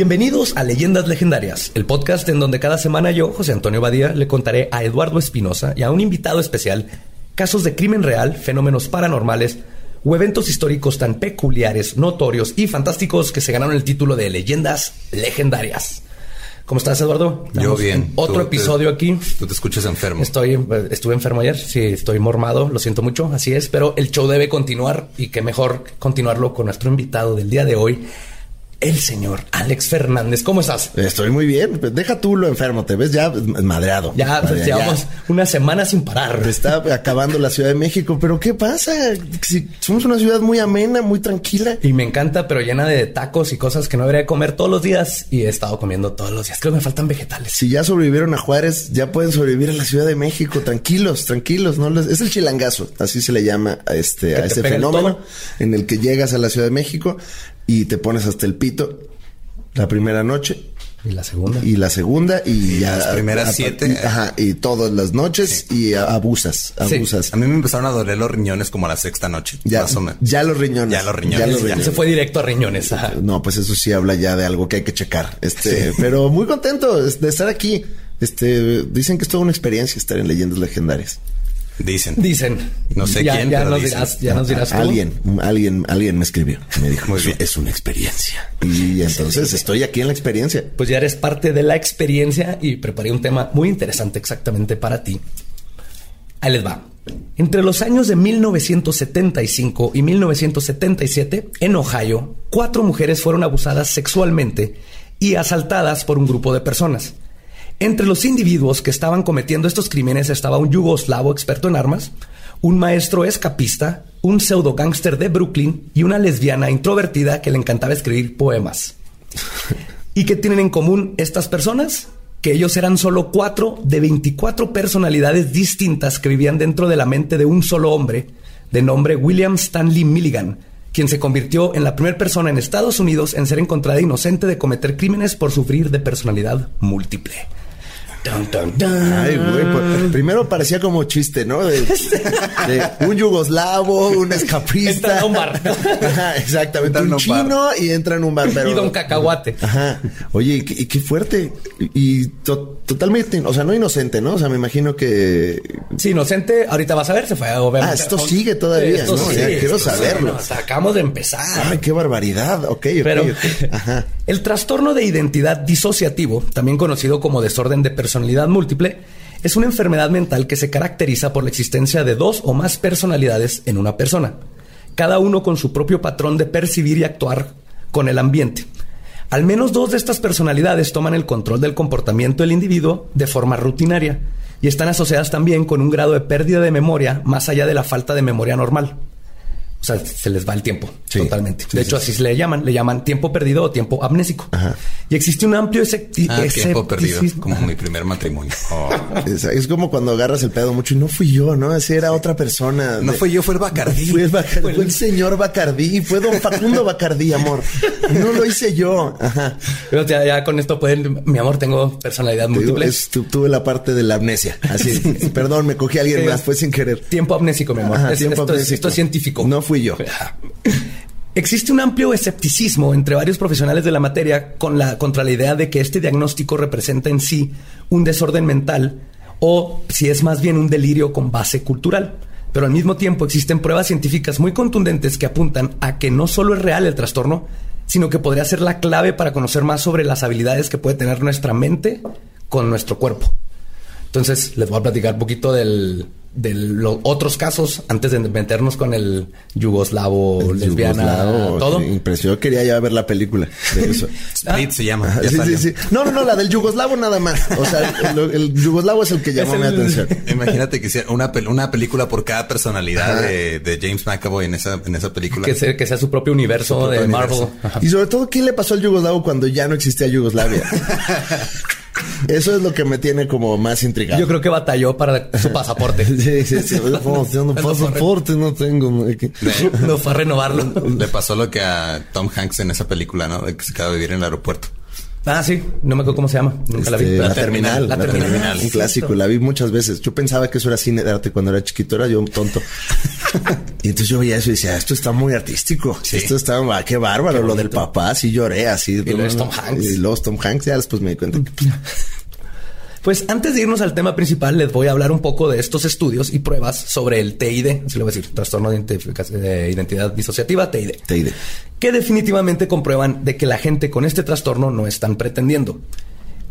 Bienvenidos a Leyendas Legendarias, el podcast en donde cada semana yo, José Antonio Badía, le contaré a Eduardo Espinosa y a un invitado especial casos de crimen real, fenómenos paranormales o eventos históricos tan peculiares, notorios y fantásticos que se ganaron el título de Leyendas Legendarias. ¿Cómo estás, Eduardo? Yo bien. Otro episodio aquí. Tú te escuchas enfermo. Estoy, estuve enfermo ayer. Sí, estoy mormado. Lo siento mucho. Así es. Pero el show debe continuar y qué mejor continuarlo con nuestro invitado del día de hoy, el señor Alex Fernández. ¿Cómo estás? Estoy muy bien. Pues deja tú lo enfermo, te ves ya madreado. Ya, pues, llevamos una semana sin parar. Está acabando la Ciudad de México, pero ¿qué pasa? Si somos una ciudad muy amena, muy tranquila. Y me encanta, pero llena de tacos y cosas que no debería comer todos los días y he estado comiendo todos los días. Creo que me faltan vegetales. Si ya sobrevivieron a Juárez, ya pueden sobrevivir a la Ciudad de México. Tranquilos, tranquilos. No es el chilangazo, así se le llama a este, a este fenómeno en el que llegas a la Ciudad de México y te pones hasta el pito la primera noche. Y la segunda. Y la segunda y, ya. Las primeras siete. ajá, y todas las noches y abusas, abusas. A mí me empezaron a doler los riñones como a la sexta noche. Ya, Ya los riñones. Ya los riñones. Ya Se fue directo a riñones. No, pues eso sí habla ya de algo que hay que checar. Este, pero muy contento de estar aquí. Este, dicen que es toda una experiencia estar en leyendas legendarias. Dicen. Dicen. No sé quién, ya pero nos dicen. dirás, ya nos dirás cómo. Alguien, alguien, alguien me escribió. Me dijo, "Es- es una experiencia. Y entonces estoy aquí en la experiencia. Pues ya eres parte de la experiencia y preparé un tema muy interesante exactamente para ti. Ahí les va. Entre los años de 1975 y 1977, en Ohio, cuatro mujeres fueron abusadas sexualmente y asaltadas por un grupo de personas. Entre los individuos que estaban cometiendo estos crímenes estaba un yugoslavo experto en armas, un maestro escapista, un pseudo gángster de Brooklyn y una lesbiana introvertida que le encantaba escribir poemas. ¿Y qué tienen en común estas personas? Que ellos eran solo cuatro de 24 personalidades distintas que vivían dentro de la mente de un solo hombre, de nombre William Stanley Milligan, quien se convirtió en la primera persona en Estados Unidos en ser encontrada inocente de cometer crímenes por sufrir de personalidad múltiple. Dun, dun, dun. Ay, güey, pues, primero parecía como chiste, ¿no? De, de un yugoslavo, un escapista. Entra a un bar. Ajá, exactamente. Entra en Un un chino y entra en un bar. Pero... Y don Cacahuate. Ajá. Oye, y qué, y qué fuerte. Y to- totalmente, o sea, no inocente, ¿no? O sea, me imagino que. Sí, inocente, ahorita vas a ver, se fue obviamente. Ah, esto sigue todavía, Esto ¿no? Ya quiero esto saberlo. Acabamos de empezar. Ay, qué barbaridad. Ok, ok, Pero ok. Ajá. El trastorno de identidad disociativo, también conocido como desorden de personalidad múltiple, es una enfermedad mental que se caracteriza por la existencia de dos o más personalidades en una persona, cada uno con su propio patrón de percibir y actuar con el ambiente. Al menos dos de estas personalidades toman el control del comportamiento del individuo de forma rutinaria y están asociadas también con un grado de pérdida de memoria más allá de la falta de memoria normal. O sea, se les va el tiempo Sí, totalmente. sí, de hecho, sí, así se le llaman. Le llaman tiempo perdido o tiempo amnésico. Ajá. Y existe un amplio Ah, tiempo perdido. escepticismo. Como mi primer matrimonio. Oh. Es, es como cuando agarras el pedo mucho y no fui yo, ¿no? Así era otra persona. No De- fue yo, fue el Bacardí. Fue el, Bacar- fue el señor Bacardí, fue don Facundo Bacardí, amor. No lo hice yo. Ajá. Pero ya, ya con esto pueden... Mi amor, tengo personalidad Te digo, múltiple. es- tu- tuve la parte de la amnesia. Así, perdón, me cogí a alguien más, fue sin querer. Tiempo amnésico, mi amor. Ajá, Es- tiempo esto, es, amnésico. esto es científico. No fui yo. Existe un amplio escepticismo entre varios profesionales de la materia con la, contra la idea de que este diagnóstico representa en sí un desorden mental o si es más bien un delirio con base cultural. Pero al mismo tiempo existen pruebas científicas muy contundentes que apuntan a que no solo es real el trastorno, sino que podría ser la clave para conocer más sobre las habilidades que puede tener nuestra mente con nuestro cuerpo. Entonces, les voy a platicar un poquito del, de los otros casos antes de meternos con el yugoslavo, lesbiana, Yugoslavo, todo. sí. Yo quería ya ver la película de eso. Split se llama. Sí, sí, sí. No, no, no, la del yugoslavo nada más. O sea, el, el yugoslavo es el que llamó mi el- atención. Imagínate que hiciera una, pel- una película por cada personalidad de, de James McAvoy en esa, en esa película. Que sea, que sea su propio universo Su propio de Marvel. universo. Y sobre todo, ¿qué le pasó al yugoslavo cuando ya no existía Yugoslavia? Eso es lo que me tiene como más intrigado. Yo creo que batalló para su pasaporte. Sí, sí, sí. Yo no pasaporte no tengo. no fue a renovarlo. Le pasó lo que a Tom Hanks en esa película, ¿no? De que se queda a vivir en el aeropuerto. Ah, sí. No me acuerdo cómo se llama. Nunca la vi. Este, pero- la, terminal, La la terminal. terminal, un clásico, la vi muchas veces. Yo pensaba que eso era cine de arte cuando era chiquito, era yo un tonto. y entonces yo veía eso y decía, esto está muy artístico. Esto está, ah, qué bárbaro. lo del papá, sí lloré así. Y luego Tom Hanks. Y luego Tom Hanks, ya después me di cuenta que... Pues antes de irnos al tema principal, les voy a hablar un poco de estos estudios y pruebas sobre el TID, así lo voy a decir, trastorno de identidad disociativa, TID. TID. Que definitivamente comprueban de que la gente con este trastorno no están pretendiendo.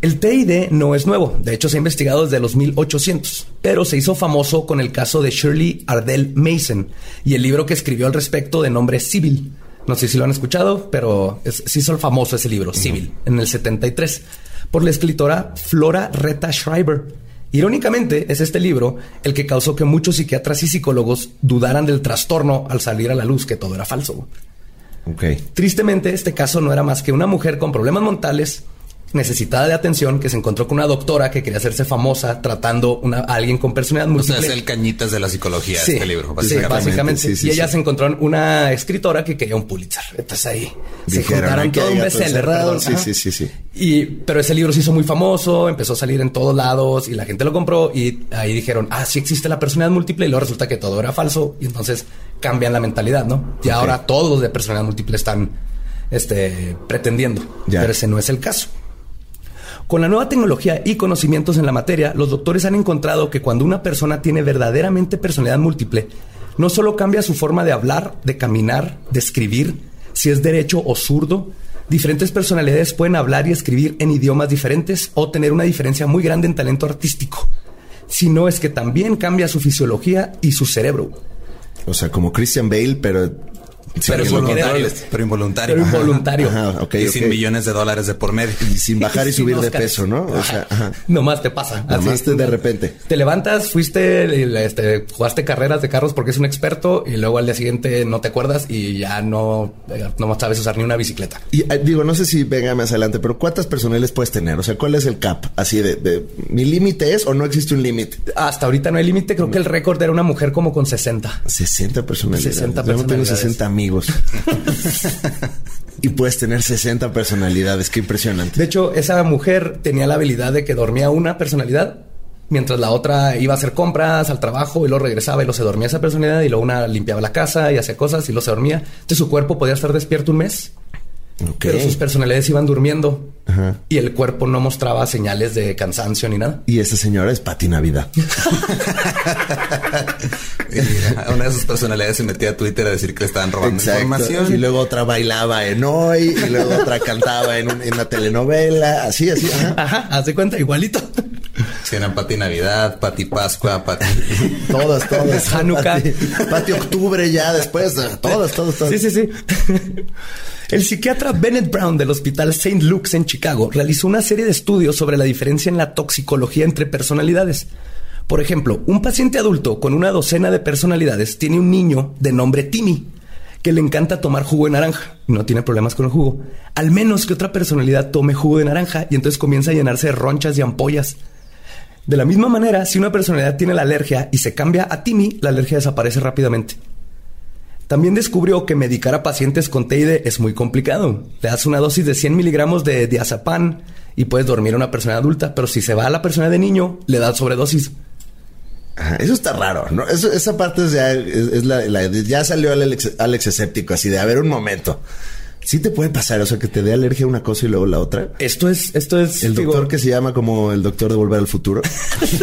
El TID no es nuevo, de hecho se ha investigado desde los 1800, pero se hizo famoso con el caso de Shirley Ardell Mason y el libro que escribió al respecto de nombre Civil. No sé si lo han escuchado, pero es, se hizo famoso ese libro, Civil, en el 73 por la escritora Flora Reta Schreiber. Irónicamente, es este libro el que causó que muchos psiquiatras y psicólogos dudaran del trastorno al salir a la luz que todo era falso. Okay. Tristemente, este caso no era más que una mujer con problemas mentales necesitada de atención que se encontró con una doctora que quería hacerse famosa tratando a alguien con personalidad múltiple. O sea, es el cañitas de la psicología sí, este libro, básicamente. Sí, básicamente. y ella se encontró una escritora que quería un Pulitzer. Entonces ahí se juntaron todo un bestseller. Sí, sí, sí, sí. Y, pero ese libro se hizo muy famoso, empezó a salir en todos lados y la gente lo compró y ahí dijeron, ah, sí existe la personalidad múltiple y luego resulta que todo era falso y entonces cambian la mentalidad, ¿no? Y ahora todos de personalidad múltiple están este, pretendiendo, pero ese no es el caso. Con la nueva tecnología y conocimientos en la materia, los doctores han encontrado que cuando una persona tiene verdaderamente personalidad múltiple, no solo cambia su forma de hablar, de caminar, de escribir, si es derecho o zurdo, diferentes personalidades pueden hablar y escribir en idiomas diferentes o tener una diferencia muy grande en talento artístico, sino es que también cambia su fisiología y su cerebro. O sea, como Christian Bale, pero pero, involuntario, pero involuntario. Pero involuntario. y sin millones de dólares de por medio. Y sin bajar y, subir de peso, ¿no? O sea, ajá. Nomás te pasa. Nomás te de repente. Te levantas, fuiste, este, jugaste carreras de carros porque es un experto y luego al día siguiente no te acuerdas y ya no, no sabes usar ni una bicicleta. Y eh, digo, no sé si venga más adelante, pero ¿cuántas personales puedes tener? O sea, ¿cuál es el cap? Así de, de mi límite es o no existe un límite? Hasta ahorita no hay límite. Creo que el récord era una mujer como con 60. 60 personalidades. 60 personalidades. Yo no tengo 60 amigos. y puedes tener 60 personalidades. Qué impresionante. De hecho, esa mujer tenía la habilidad de que dormía una personalidad mientras la otra iba a hacer compras al trabajo y luego regresaba y luego se dormía esa personalidad y luego una limpiaba la casa y hacía cosas y luego se dormía. Entonces su cuerpo podía estar despierto un mes. Pero sus personalidades iban durmiendo y el cuerpo no mostraba señales de cansancio ni nada. Y esa señora es Pati Navidad. una de sus personalidades se metía a Twitter a decir que le estaban robando información. Y luego otra bailaba en hoy y luego otra cantaba en, una telenovela. Así, así. Ajá, hace cuenta, igualito. Si eran Pati Navidad, Pati Pascua, Pati. todas, todas. Hanukkah. Pati, Octubre ya después. Todas, todas, todas. Sí, sí, sí. El psiquiatra Bennett Brown del Hospital St. Luke's en Chicago realizó una serie de estudios sobre la diferencia en la toxicología entre personalidades. Por ejemplo, un paciente adulto con una docena de personalidades tiene un niño de nombre Timmy que le encanta tomar jugo de naranja y no tiene problemas con el jugo. Al menos que otra personalidad tome jugo de naranja y entonces comienza a llenarse de ronchas y ampollas. De la misma manera, si una personalidad tiene la alergia y se cambia a Timmy, la alergia desaparece rápidamente. También descubrió que medicar a pacientes con TID es muy complicado. Le das una dosis de 100 miligramos de diazepam y puedes dormir a una persona adulta, pero si se va a la persona de niño, le das sobredosis. eso está raro, ¿no? esa parte ya, es, la, ya salió Alex, Alex escéptico, así de, a ver, un momento. Sí te puede pasar, o sea, que te dé alergia a una cosa y luego la otra. Esto es, esto es. El doctor que se llama como el doctor de Volver al Futuro.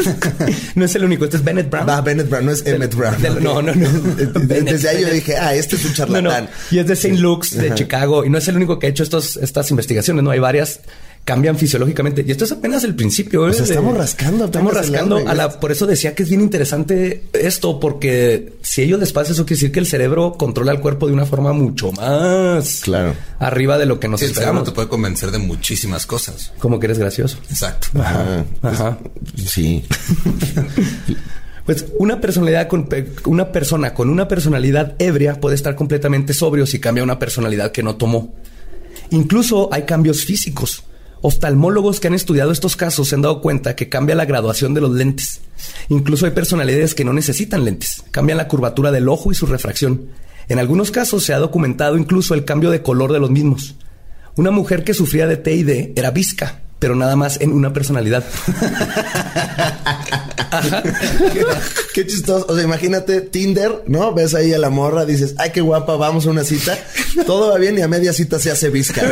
no es el único, este es Bennett Brown. Ah, Bennett Brown, no es Emmett Brown. no, no, no. Desde ahí yo dije, ah, este es un charlatán. Y es de St. Luke's, de Chicago, y no es el único que ha hecho estos, estas investigaciones, no hay varias cambian fisiológicamente. Y esto es apenas el principio. ¿eh? estamos rascando. Estamos rascando. A la, por eso decía que es bien interesante esto, porque si ello despacio, eso quiere decir que el cerebro controla el cuerpo de una forma mucho más claro arriba de lo que nos sí, esperamos. te puede convencer de muchísimas cosas. Como que eres gracioso. Exacto. Ajá. Ajá. sí. Pues una personalidad con una persona con una personalidad ebria puede estar completamente sobrio si cambia una personalidad que no tomó. Incluso hay cambios físicos. Oftalmólogos que han estudiado estos casos se han dado cuenta que cambia la graduación de los lentes. Incluso hay personalidades que no necesitan lentes, cambian la curvatura del ojo y su refracción. En algunos casos se ha documentado incluso el cambio de color de los mismos. Una mujer que sufría de TID era visca, pero nada más en una personalidad. Qué, chistoso. O sea, imagínate Tinder, ¿no? Ves ahí a la morra, dices, ay, qué guapa, vamos a una cita. Todo va bien y a media cita se hace visca.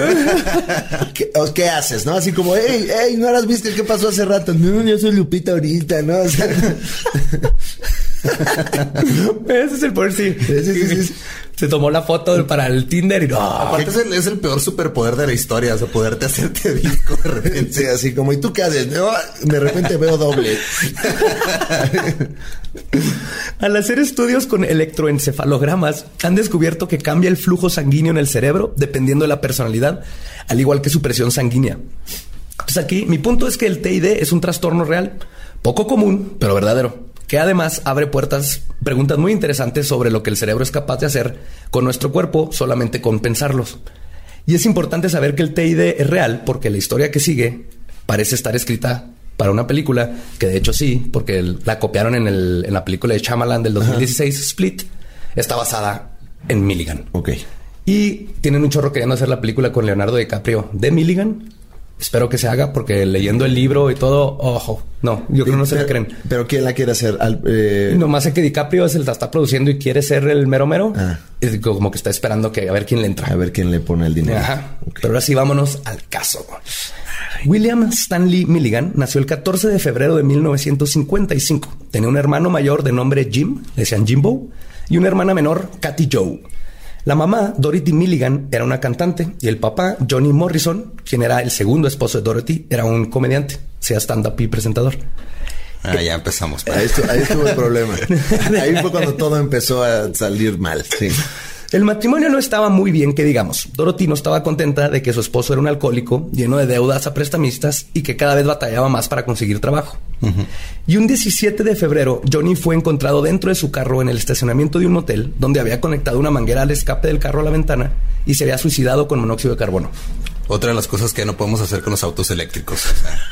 ¿Qué, haces, no? Así como, hey, hey, no eras visca, ¿qué pasó hace rato? No, yo soy Lupita ahorita, ¿no? O sea... Ese es el poder, sí. Se tomó la foto para el Tinder y no. Aparte es el, peor superpoder de la historia, o sea, poderte hacerte disco de repente. así como, ¿y tú qué haces? de repente veo doble. Al hacer estudios con electroencefalogramas, han descubierto que cambia el flujo sanguíneo en el cerebro dependiendo de la personalidad, al igual que su presión sanguínea. Entonces aquí mi punto es que el TID es un trastorno real, poco común, pero verdadero que además abre puertas, preguntas muy interesantes sobre lo que el cerebro es capaz de hacer con nuestro cuerpo solamente con pensarlos. Y es importante saber que el TID es real porque la historia que sigue parece estar escrita para una película, que de hecho sí, porque la copiaron en, el, en la película de Shyamalan del 2016, Split, está basada en Milligan. Ok. Y tienen un chorro queriendo hacer la película con Leonardo DiCaprio de Milligan, Espero que se haga porque leyendo el libro y todo, ojo, no, yo creo que no se la creen. ¿Pero quién la quiere hacer? Al, eh... Nomás sé que DiCaprio es el que está produciendo y quiere ser el mero mero. Ah. Es como que está esperando que a ver quién le entra. A ver quién le pone el dinero. Ajá. Pero ahora sí, vámonos al caso. William Stanley Milligan nació el 14 de febrero de 1955. Tenía un hermano mayor de nombre Jim, le decían Jimbo, y una hermana menor, Katy Joe. La mamá, Dorothy Milligan, era una cantante y el papá, Johnny Morrison, quien era el segundo esposo de Dorothy, era un comediante, sea stand-up y presentador. Ah, ya empezamos. Ahí estuvo, ahí estuvo el problema. Ahí fue cuando todo empezó a salir mal. Sí. El matrimonio no estaba muy bien, que digamos. Dorothy no estaba contenta de que su esposo era un alcohólico, lleno de deudas a prestamistas y que cada vez batallaba más para conseguir trabajo. Y un 17 de febrero, Johnny fue encontrado dentro de su carro en el estacionamiento de un motel, donde había conectado una manguera al escape del carro a la ventana y se había suicidado con monóxido de carbono. Otra de las cosas que no podemos hacer con los autos eléctricos.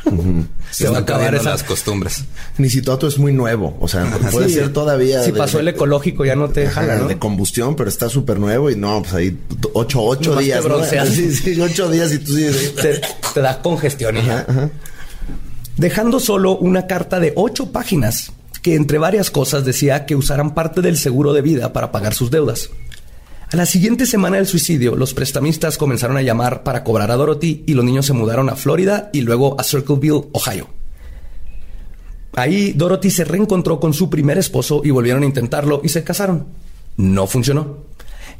Se van a acabar esas... las costumbres. Ni si tu auto es muy nuevo. O sea, puede ser todavía. Si pasó el ecológico, ya no te jala, De combustión, pero está súper nuevo y no, pues ahí ocho, ocho días. ¿no? Sí, sí, ocho días y tú sí. Te, da congestión. Dejando solo una carta de ocho páginas que entre varias cosas decía que usaran parte del seguro de vida para pagar sus deudas. A la siguiente semana del suicidio, los prestamistas comenzaron a llamar para cobrar a Dorothy y los niños se mudaron a Florida y luego a Circleville, Ohio. Ahí Dorothy se reencontró con su primer esposo y volvieron a intentarlo y se casaron. No funcionó.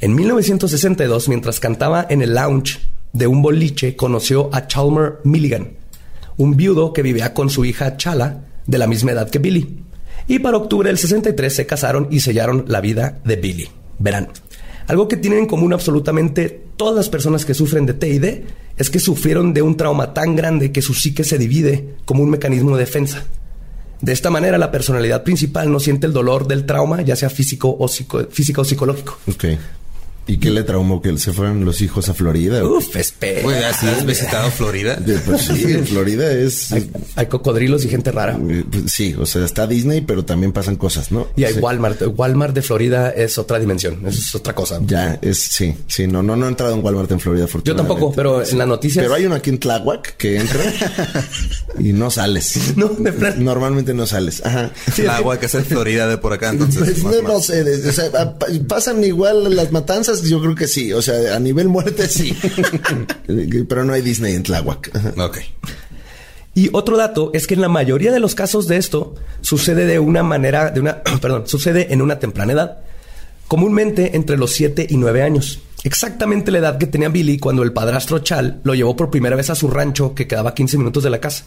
En 1962, mientras cantaba en el lounge de un boliche, conoció a Chalmer Milligan, un viudo que vivía con su hija Chala, de la misma edad que Billy. Y para octubre del 63 se casaron y sellaron la vida de Billy. Verán, algo que tienen en común absolutamente todas las personas que sufren de TID es que sufrieron de un trauma tan grande que su psique se divide como un mecanismo de defensa. De esta manera, la personalidad principal no siente el dolor del trauma, ya sea físico o, físico o psicológico. Okay. ¿Y qué le traumó? ¿Que se fueron los hijos a Florida? Uf, espera. ¿has visitado Florida? Pues sí, en Florida es... Hay, cocodrilos y gente rara. Eh, pues sí, o sea, está Disney, pero también pasan cosas, ¿no? Y hay Walmart. Walmart de Florida es otra dimensión, es otra cosa. Ya, es, sí, sí, no, no, no he entrado en Walmart en Florida, Yo tampoco, pero en la noticia. Pero hay uno aquí en Tláhuac que entra y no sales. No, de plan. Normalmente no sales. Ajá. Tláhuac es en Florida de por acá, entonces. Pues, no, sé, o sea, pasan igual las matanzas yo creo que sí. O sea, a nivel muerte sí. Pero no hay Disney en Tláhuac. Ok. Y otro dato es que en la mayoría de los casos de esto sucede de una manera, de una, perdón, sucede en una temprana edad. Comúnmente entre los 7 y 9 años. Exactamente la edad que tenía Billy cuando el padrastro Chal lo llevó por primera vez a su rancho que quedaba 15 minutos de la casa.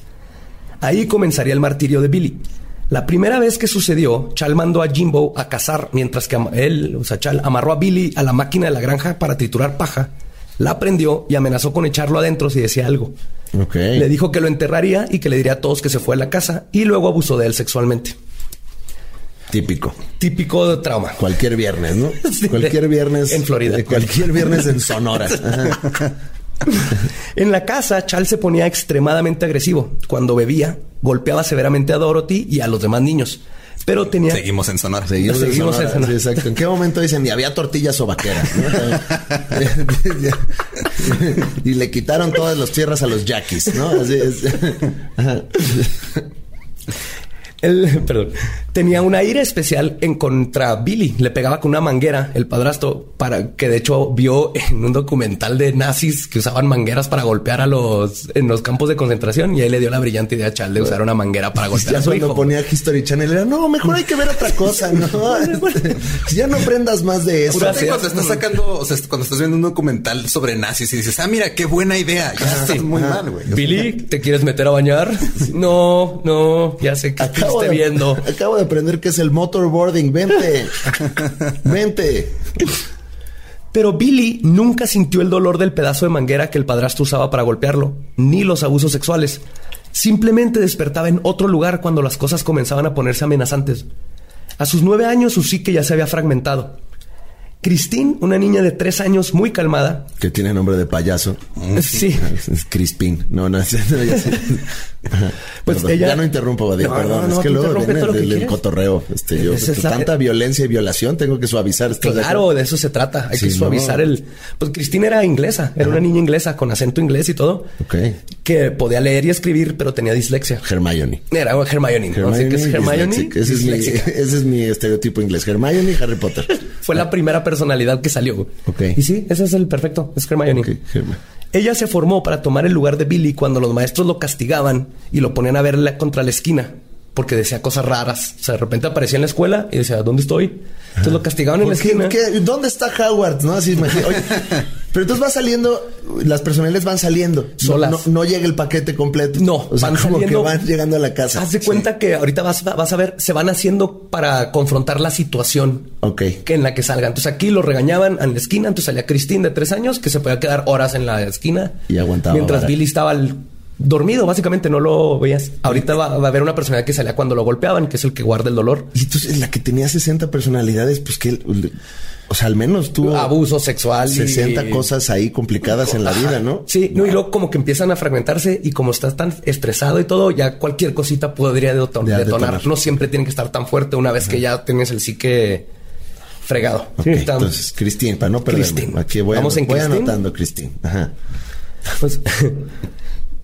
Ahí comenzaría el martirio de Billy. La primera vez que sucedió, Chal mandó a Jimbo a cazar, mientras que él, o sea, Chal, amarró a Billy a la máquina de la granja para triturar paja, la prendió y amenazó con echarlo adentro si decía algo. Le dijo que lo enterraría y que le diría a todos que se fue a la casa y luego abusó de él sexualmente. Típico. Típico de trauma. Cualquier viernes, ¿no? cualquier viernes. En Florida. Cualquier viernes en Sonora. en la casa, Chal se ponía extremadamente agresivo. Cuando bebía, golpeaba severamente a Dorothy y a los demás niños. Pero tenía. Seguimos en Sonora. Seguimos, en Sonora. exacto. ¿En qué momento dicen y había tortillas o vaqueras? y le quitaron todas las tierras a los yaquis, ¿no? Así es. Perdón, tenía un aire especial en contra Billy. Le pegaba con una manguera el padrastro para que de hecho vio en un documental de nazis que usaban mangueras para golpear a los en los campos de concentración y él le dio la brillante idea a Charles de usar una manguera para golpear a su cuando ponía History Channel era no, mejor hay que ver otra cosa, ¿no? ya no aprendas más de eso. cuando estás sacando, o sea, cuando estás viendo un documental sobre nazis y dices, ah, mira, qué buena idea. Ya estás muy mal, güey. Billy, ¿te quieres meter a bañar? No, no, ya sé que acabo de, viendo. Acabo de aprender que es el motorboarding. Vente. Vente. Pero Billy nunca sintió el dolor del pedazo de manguera que el padrastro usaba para golpearlo, ni los abusos sexuales. Simplemente despertaba en otro lugar cuando las cosas comenzaban a ponerse amenazantes. A sus nueve años su psique ya se había fragmentado. Christine, una niña de tres años muy calmada. Que tiene nombre de payaso. Sí. Es Crispin. No, no, Pues ella... Ya no interrumpo, Badir, perdón. es que luego viene el, cotorreo. Este, yo, pues, tanta violencia y violación, tengo que suavizar. esto. Claro, de, eso se trata. Hay que suavizar el... Pues Cristina era inglesa. Era una niña inglesa con acento inglés y todo. Ok. Que podía leer y escribir, pero tenía dislexia. Hermione. Era Hermione. Hermione, ¿no? es Hermione? Ese es, mi, ese es mi estereotipo inglés. Hermione y Harry Potter. Fue la primera personalidad que salió. Ok. Y sí, ese es el perfecto. Es Hermione. Ella se formó para tomar el lugar de Billy cuando los maestros lo castigaban y lo ponían a verla contra la esquina porque decía cosas raras. O sea, de repente aparecía en la escuela y decía, ¿dónde estoy? Entonces lo castigaban en la esquina. ¿Dónde está Howard? ¿No? Así Oye, pero entonces va saliendo, las personales van saliendo. Solas. No, llega el paquete completo. No, van como que van llegando a la casa. Haz de cuenta que ahorita vas, vas a ver, se van haciendo para confrontar la situación. Ok. Que en la que salgan. Entonces aquí lo regañaban en la esquina. Entonces salía Christine de tres años que se podía quedar horas en la esquina. Y aguantaba. Mientras Billy estaba al dormido, básicamente no lo veías. Ahorita va, a haber una personalidad que salía cuando lo golpeaban, que es el que guarda el dolor. Y entonces la que tenía 60 personalidades, pues que, o sea, al menos tuvo abuso sexual, 60 cosas ahí complicadas en la vida, ¿no? Sí, no, y luego como que empiezan a fragmentarse y como estás tan estresado y todo, ya cualquier cosita podría detonar. No siempre tiene que estar tan fuerte una vez que ya tienes el psique fregado. entonces, Cristín, para no perderme. Aquí voy, Vamos en voy anotando, Cristín. Ajá. Pues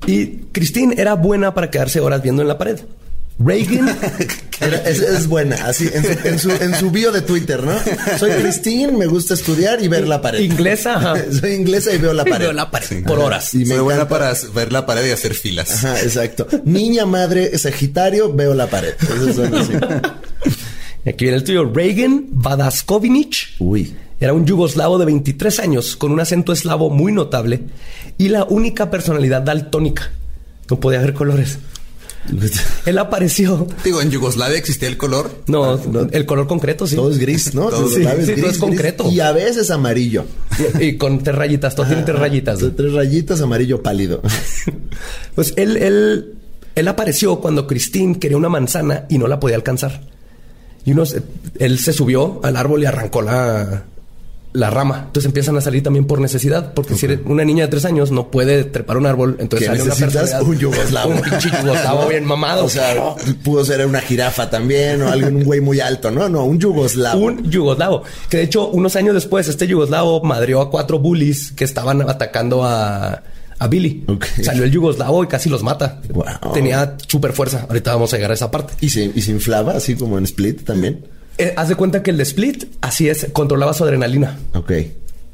Y Christine era buena para quedarse horas viendo en la pared. Reagan es, buena, así en su, en, su, bio de Twitter, ¿no? Soy Christine, me gusta estudiar y ver la pared. Inglesa, ajá. Soy inglesa y veo la pared. veo la pared por horas. Y me Soy buena para ver la pared y hacer filas. Ajá, exacto. Niña, madre, Sagitario, veo la pared. Aquí viene el tuyo. Reagan Vadaskovinich. Uy. Era un yugoslavo de 23 años con un acento eslavo muy notable y la única personalidad daltónica. No podía ver colores. Él apareció. Digo, en Yugoslavia existía el color. No, el color concreto, sí. Todo es gris, ¿no? Todo, sí, es, gris, concreto. Y a veces amarillo. Y, con tres rayitas, todo tiene tres rayitas. Tres rayitas, amarillo pálido. pues él, él, él apareció cuando Christine quería una manzana y no la podía alcanzar. Y uno, él se subió al árbol y arrancó la, la rama. Entonces empiezan a salir también por necesidad, porque si una niña de tres años no puede trepar un árbol, entonces sale una persona. Un yugoslavo. Un pinche yugoslavo bien mamado. O sea, pudo ser una jirafa también o alguien, un güey muy alto, ¿no? No, un yugoslavo. Un yugoslavo. Que de hecho, unos años después, este yugoslavo madrió a cuatro bullies que estaban atacando a, a Billy. Salió el yugoslavo y casi los mata. Tenía súper fuerza. Ahorita vamos a llegar a esa parte. ¿Y se, y se inflaba así como en Split también? Eh, haz de cuenta que el de Split, así es, controlaba su adrenalina. Ok.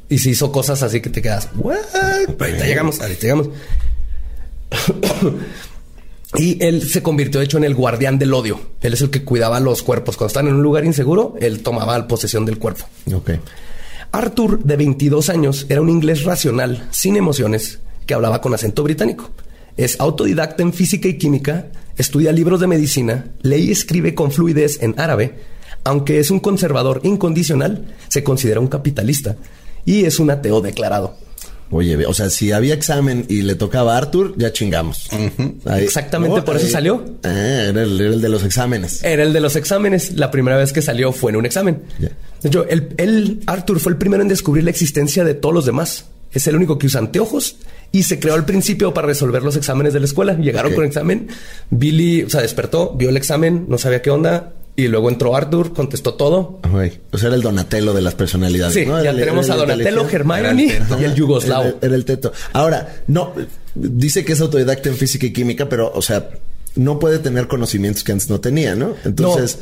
Y se hizo cosas así que te quedas, ¿what? Ahorita llegamos, ahorita llegamos. y él se convirtió, de hecho, en el guardián del odio. Él es el que cuidaba los cuerpos. Cuando están en un lugar inseguro, él tomaba posesión del cuerpo. Ok. Arthur, de 22 años, era un inglés racional, sin emociones, que hablaba con acento británico. Es autodidacta en física y química, estudia libros de medicina, lee y escribe con fluidez en árabe aunque es un conservador incondicional, se considera un capitalista y es un ateo declarado. Oye, o sea, si había examen y le tocaba a Arthur, ya chingamos. Exactamente, por eso salió. Ah, era el, de los exámenes. Era el de los exámenes. La primera vez que salió fue en un examen. De hecho, el, Arthur fue el primero en descubrir la existencia de todos los demás. Es el único que usa anteojos y se creó al principio para resolver los exámenes de la escuela. Llegaron con el examen. Billy, o sea, despertó, vio el examen, no sabía qué onda, Y luego entró Arthur, contestó todo. O sea, era el Donatello de las personalidades. Sí, ya tenemos a Donatello, Hermione y el yugoslavo. era el teto. Ahora, no, dice que es autodidacta en física y química, pero, o sea, no puede tener conocimientos que antes no tenía, ¿no? Entonces,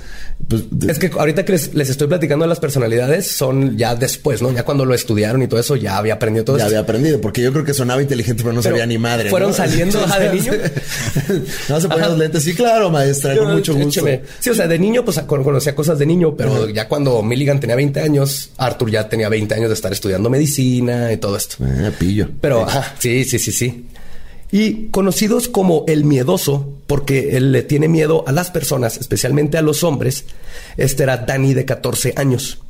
pues, es que ahorita que les, estoy platicando de las personalidades son ya después, ¿no? Ya cuando lo estudiaron y todo eso, ya había aprendido todo eso. Ya había aprendido, porque yo creo que sonaba inteligente, pero no sabía ni madre. ¿Fueron saliendo de niño? no se ponían los lentes. Sí, claro, maestra, con mucho gusto. Sí, o sea, de niño, pues conocía cosas de niño, pero ya cuando Milligan tenía 20 años, Arthur ya tenía 20 años de estar estudiando medicina y todo esto. Ah, pillo. Pero, sí, sí, sí, sí y conocidos como el miedoso, porque él le tiene miedo a las personas, especialmente a los hombres. Este era Danny de 14 años.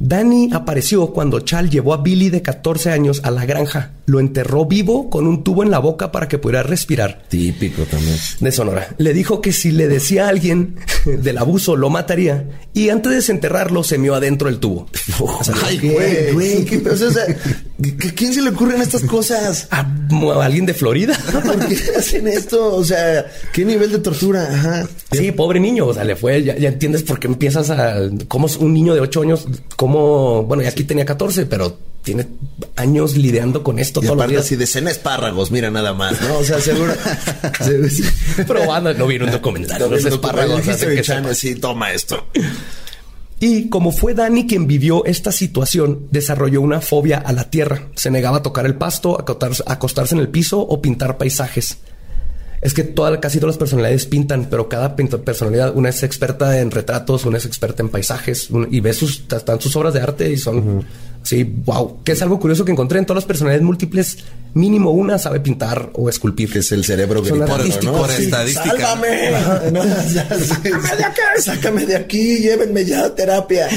Danny apareció cuando Chal llevó a Billy de 14 años a la granja. Lo enterró vivo con un tubo en la boca para que pudiera respirar. Típico también. De Sonora. Le dijo que si le decía a alguien del abuso lo mataría y antes de desenterrarlo se mió adentro del tubo. Ay, güey, güey. ¿Quién se le ocurren estas cosas? ¿A, alguien de Florida? ¿Por qué hacen esto? O sea, ¿qué nivel de tortura? Ajá. Sí, pobre niño. O sea, le fue. Ya, entiendes por qué empiezas a. ¿Cómo es un niño de 8 años? Bueno, y aquí tenía 14, pero tiene años lidiando con esto y todos los días. así de cena espárragos, mira nada más, ¿no? O sea, seguro. Probando, no vieron un documental, los espárragos. sí, toma esto. Y como fue Dani quien vivió esta situación, desarrolló una fobia a la tierra. Se negaba a tocar el pasto, a acostarse en el piso o pintar paisajes es que toda, casi todas las personalidades pintan, pero cada personalidad, una es experta en retratos, una es experta en paisajes y ves sus, están sus obras de arte y son así, wow, que es algo curioso que encontré en todas las personalidades múltiples, mínimo una sabe pintar o esculpir. Que es el cerebro que por, por estadística. ¡Sálvame! sácame de aquí, sácame de aquí, llévenme ya a terapia.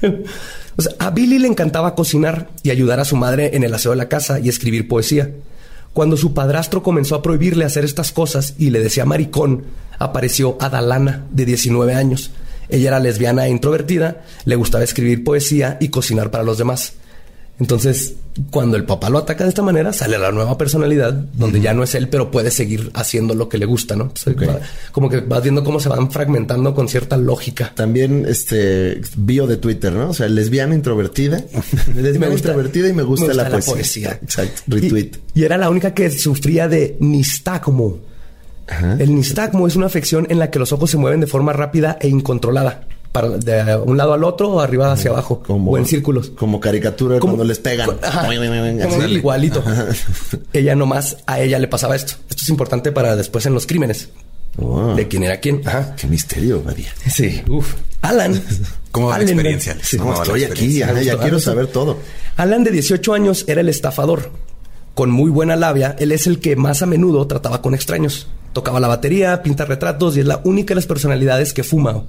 o sea, a Billy le encantaba cocinar y ayudar a su madre en el aseo de la casa y escribir poesía. Cuando su padrastro comenzó a prohibirle hacer estas cosas y le decía maricón, apareció Adalana, de 19 años. Ella era lesbiana e introvertida, le gustaba escribir poesía y cocinar para los demás. Entonces, cuando el papá lo ataca de esta manera, sale la nueva personalidad, donde ya no es él, pero puede seguir haciendo lo que le gusta, ¿no? como que vas viendo cómo se van fragmentando con cierta lógica. También este bio de Twitter, ¿no? O sea, lesbiana introvertida, lesbiana introvertida y me gusta, la, poesía. Exacto, retweet. Y, era la única que sufría de nistagmo. El nistagmo es una afección en la que los ojos se mueven de forma rápida e incontrolada para de un lado al otro o arriba hacia abajo o en círculos. Como caricatura cuando les pegan. igualito. ella nomás a ella le pasaba esto. Esto es importante para después en los crímenes. Oh. De quién era quién. Ajá. Qué misterio, María. Sí. Uf. Alan. ¿Cómo la experiencia? estoy aquí. ya quiero saber todo. Alan, de 18 años, era el estafador. Con muy buena labia, él es el que más a menudo trataba con extraños. Tocaba la batería, pinta retratos y es la única de las personalidades que fuma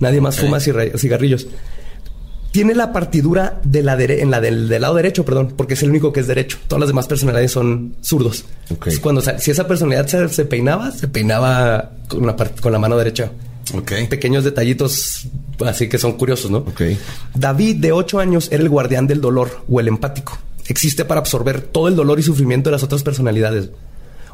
Nadie más fuma cigarrillos. Tiene la partidura de la en la del, lado derecho, perdón, porque es el único que es derecho. Todas las demás personalidades son zurdos. cuando si esa personalidad se, peinaba, se peinaba con la, con la mano derecha. Pequeños detallitos así que son curiosos, ¿no? David, de 8 años, era el guardián del dolor o el empático. Existe para absorber todo el dolor y sufrimiento de las otras personalidades.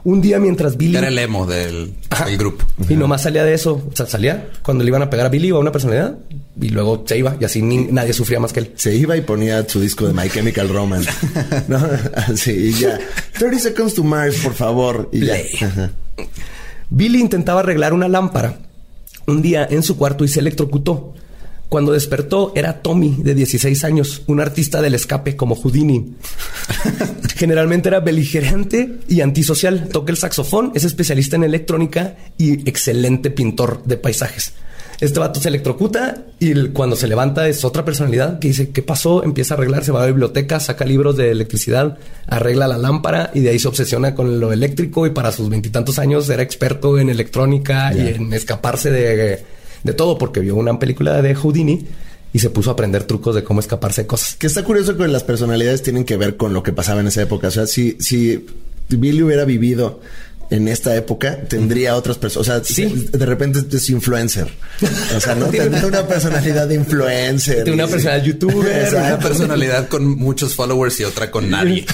Un día mientras Billy... Era el emo del, grupo. Y nomás salía de eso. O sea, salía cuando le iban a pegar a Billy o a una personalidad. Y luego se iba. Y así nadie sufría más que él. Se iba y ponía su disco de My Chemical Romance. ¿No? Así, y ya. 30 Seconds to Mars, por favor. Y ya. Billy intentaba arreglar una lámpara un día en su cuarto y se electrocutó. Cuando despertó era Tommy, de 16 años, un artista del escape como Houdini. Generalmente era beligerante y antisocial. Toca el saxofón, es especialista en electrónica y excelente pintor de paisajes. Este vato se electrocuta y cuando se levanta es otra personalidad que dice, ¿qué pasó? Empieza a arreglar, se va a la biblioteca, saca libros de electricidad, arregla la lámpara y de ahí se obsesiona con lo eléctrico y para sus veintitantos años era experto en electrónica y en escaparse de de todo porque vio una película de Houdini y se puso a aprender trucos de cómo escaparse de cosas. Que está curioso que las personalidades tienen que ver con lo que pasaba en esa época. O sea, si, si Billy hubiera vivido en esta época tendría otras personas. O sea, de repente es influencer. O sea, no tendría una personalidad de influencer. Tiene una personalidad youtuber. Una personalidad con muchos followers y otra con nadie.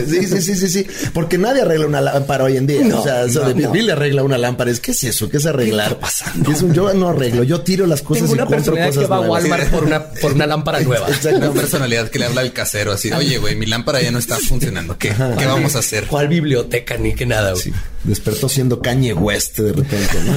Sí, sí, sí, sí, sí. Porque nadie arregla una lámpara hoy en día. o sea, eso de Billy arregla una lámpara. Es, ¿qué es eso? ¿Qué es arreglar? ¿Qué está pasando? Es un, yo no arreglo, yo tiro las cosas Tengo y una compro personalidad cosas que va a. Walmart por una, por una lámpara nueva. Una personalidad que le habla al casero así, oye, güey, mi lámpara ya no está funcionando. ¿Qué, ¿Qué vamos a hacer? ¿Cuál biblioteca ni que nada? güey? Sí. Despertó siendo Kanye West de repente, ¿no?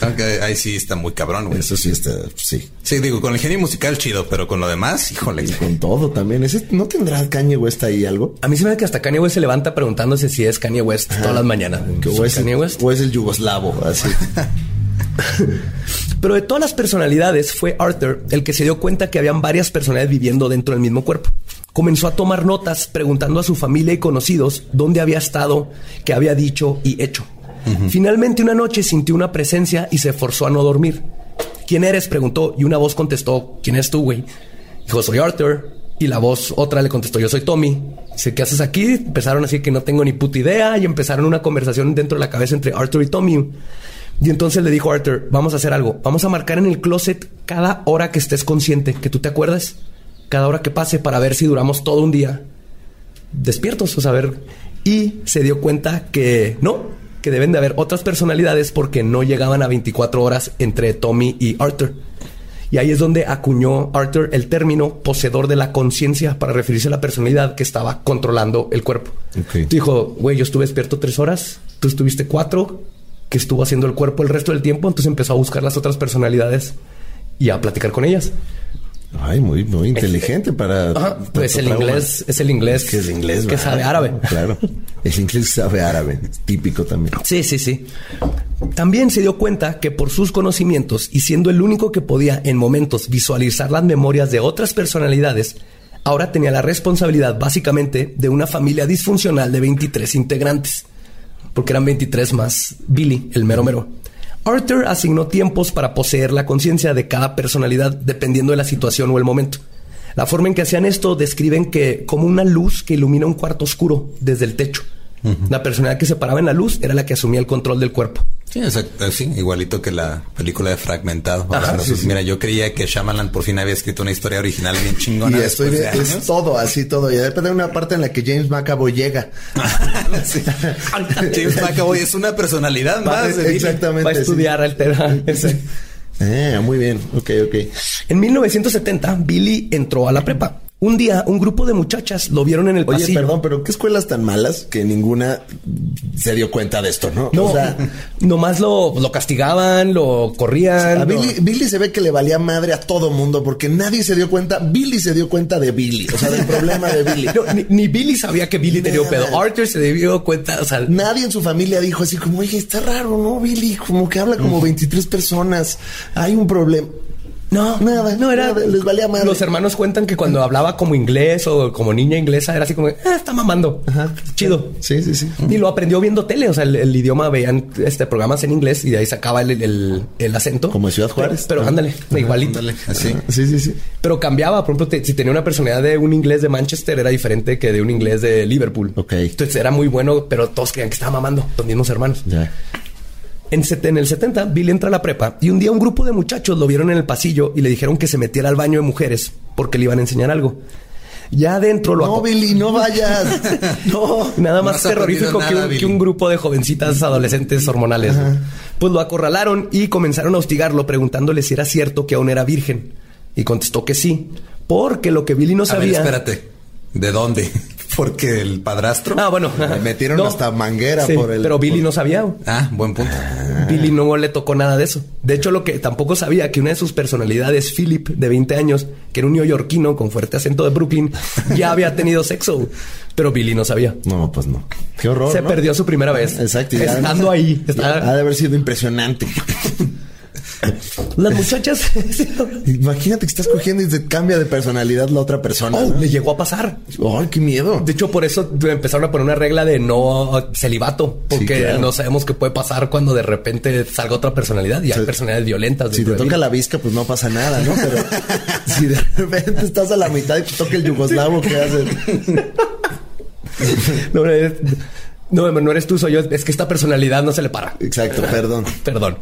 Aunque ahí sí está muy cabrón, güey. Eso sí está, sí. Sí, digo, con el genio musical chido, pero con lo demás, híjole. Y con todo también. Ese, ¿No tendrá Kanye West ahí algo? A mí se me da que hasta Kanye West se levanta preguntándose si es Kanye West todas las mañanas. Que ¿Soy o, es, Kanye West? o es el yugoslavo, así. Pero de todas las personalidades fue Arthur el que se dio cuenta que habían varias personalidades viviendo dentro del mismo cuerpo. Comenzó a tomar notas preguntando a su familia y conocidos dónde había estado, qué había dicho y hecho. Finalmente una noche sintió una presencia y se forzó a no dormir. ¿Quién eres? preguntó y una voz contestó, ¿quién eres tú, güey? Dijo, soy Arthur. Y la voz otra le contestó, yo soy Tommy. Dice, ¿qué haces aquí? Empezaron así que no tengo ni puta idea y empezaron una conversación dentro de la cabeza entre Arthur y Tommy. Y entonces le dijo Arthur, vamos a hacer algo. Vamos a marcar en el closet cada hora que estés consciente, que tú te acuerdas. Cada hora que pase para ver si duramos todo un día despiertos, o sea, ver. Y se dio cuenta que no, que deben de haber otras personalidades porque no llegaban a 24 horas entre Tommy y Arthur. Y ahí es donde acuñó Arthur el término poseedor de la conciencia para referirse a la personalidad que estaba controlando el cuerpo. Dijo, güey, yo estuve despierto tres horas, tú estuviste cuatro, que estuvo haciendo el cuerpo el resto del tiempo, entonces empezó a buscar las otras personalidades y a platicar con ellas. Ay, muy, muy inteligente para. Ajá, pues el inglés es el inglés Que es inglés, que sabe árabe. Claro. El inglés sabe árabe. Típico también. Sí, sí, sí. También se dio cuenta que por sus conocimientos y siendo el único que podía en momentos visualizar las memorias de otras personalidades, ahora tenía la responsabilidad básicamente de una familia disfuncional de 23 integrantes, porque eran 23 más Billy, el mero mero. Arthur asignó tiempos para poseer la conciencia de cada personalidad dependiendo de la situación o el momento. La forma en que hacían esto describen que como una luz que ilumina un cuarto oscuro desde el techo. La personalidad que se paraba en la luz era la que asumía el control del cuerpo. Sí, exacto, sí, igualito que la película de Fragmentado. Ajá, Hablando sí, sus- sí. Mira, yo creía que Shyamalan por fin había escrito una historia original bien Y chingona. estoy de es años. todo, así todo. Y depende de una parte en la que James McAvoy llega. James McAvoy es una personalidad más. Exactamente. Va a sí. estudiar el tema. Eh, muy bien. Ok, ok. En 1970, Billy entró a la prepa. Un día, un grupo de muchachas lo vieron en el Oye, pasillo. perdón, pero qué escuelas tan malas que ninguna se dio cuenta de esto, ¿no? No, O sea, nomás lo, lo castigaban, lo corrían. a Billy, Billy se ve que le valía madre a todo mundo porque nadie se dio cuenta. Billy se dio cuenta de Billy, o sea, del problema de Billy. No, ni, ni Billy sabía que Billy tenía un pedo. Arthur se dio cuenta, o sea, Nadie en su familia dijo así como, oye, está raro, ¿no, Billy? Como que habla como 23 personas. Hay un problema. No, Nada, no era. nada, les valía madre. Los hermanos cuentan que cuando hablaba como inglés o como niña inglesa era así como, ah, está mamando. Chido. Sí, sí, sí. Y lo aprendió viendo tele, o sea, el, el idioma veían este programas en inglés y de ahí sacaba el, el- el acento. Como en Ciudad Juárez. Pero, pero Ajá. ándale, igualito. Ándale, así. Sí, sí, sí. Pero cambiaba, por ejemplo, te- si tenía una personalidad de un inglés de Manchester era diferente que de un inglés de Liverpool. Ok. Entonces era muy bueno, pero todos creían que estaba mamando, los mismos hermanos. Ya. En, el 70, Billy entra a la prepa y un día un grupo de muchachos lo vieron en el pasillo y le dijeron que se metiera al baño de mujeres porque le iban a enseñar algo. Ya adentro lo No, Billy, no vayas. no. Nada más terrorífico que, un, que Billy. un grupo de jovencitas adolescentes hormonales. Pues lo acorralaron y comenzaron a hostigarlo preguntándole si era cierto que aún era virgen. Y contestó que sí, porque lo que Billy no A ver, sabía... espérate. ¿De dónde? Porque el padrastro. Ah, bueno. Le metieron hasta manguera Sí, por el- Pero Billy por- no sabía. Ah, buen punto. Billy no le tocó nada de eso. De hecho, lo que tampoco sabía que una de sus personalidades, Philip, de 20 años, que era un neoyorquino con fuerte acento de Brooklyn, ya había tenido sexo. Pero Billy no sabía. No, pues no. Qué horror. Se ¿no? perdió su primera vez. Exacto. Estando además- ahí. Ha de haber sido impresionante. Las muchachas. Imagínate que estás cogiendo y se cambia de personalidad la otra persona. Oh, ¿no? le llegó a pasar. Ay, qué miedo. De hecho, por eso empezaron a poner una regla de no celibato, porque Sí, claro. no sabemos qué puede pasar cuando de repente salga otra personalidad y hay Sí. personalidades violentas. Si te toca la visca, pues no pasa nada, ¿no? Pero si de repente estás a la mitad y te toca el yugoslavo, ¿qué haces? No, es- no, no eres tú, soy yo. Es que esta personalidad no se le para. Exacto, perdón. Perdón.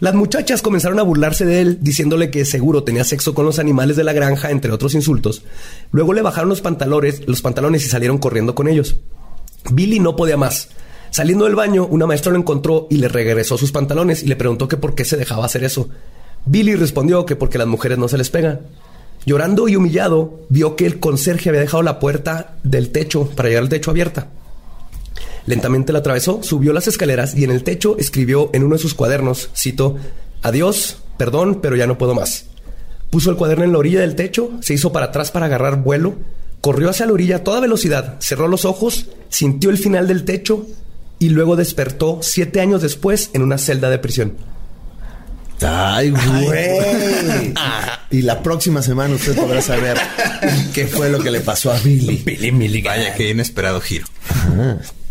Las muchachas comenzaron a burlarse de él, diciéndole que seguro tenía sexo con los animales de la granja, entre otros insultos. Luego le bajaron los pantalones, los pantalones y salieron corriendo con ellos. Billy no podía más. Saliendo del baño, una maestra lo encontró y le regresó sus pantalones y le preguntó que por qué se dejaba hacer eso. Billy respondió que porque las mujeres no se les pegan. Llorando y humillado, vio que el conserje había dejado la puerta del techo para llegar al techo abierta. Lentamente la atravesó, subió las escaleras y en el techo escribió en uno de sus cuadernos, cito, Adiós, perdón, pero ya no puedo más. Puso el cuaderno en la orilla del techo, se hizo para atrás para agarrar vuelo, corrió hacia la orilla a toda velocidad, cerró los ojos, sintió el final del techo y luego despertó siete años después en una celda de prisión. Ay, güey. y la próxima semana usted podrá saber qué fue lo que le pasó a Billy. Billy Milligan. Vaya, qué inesperado giro.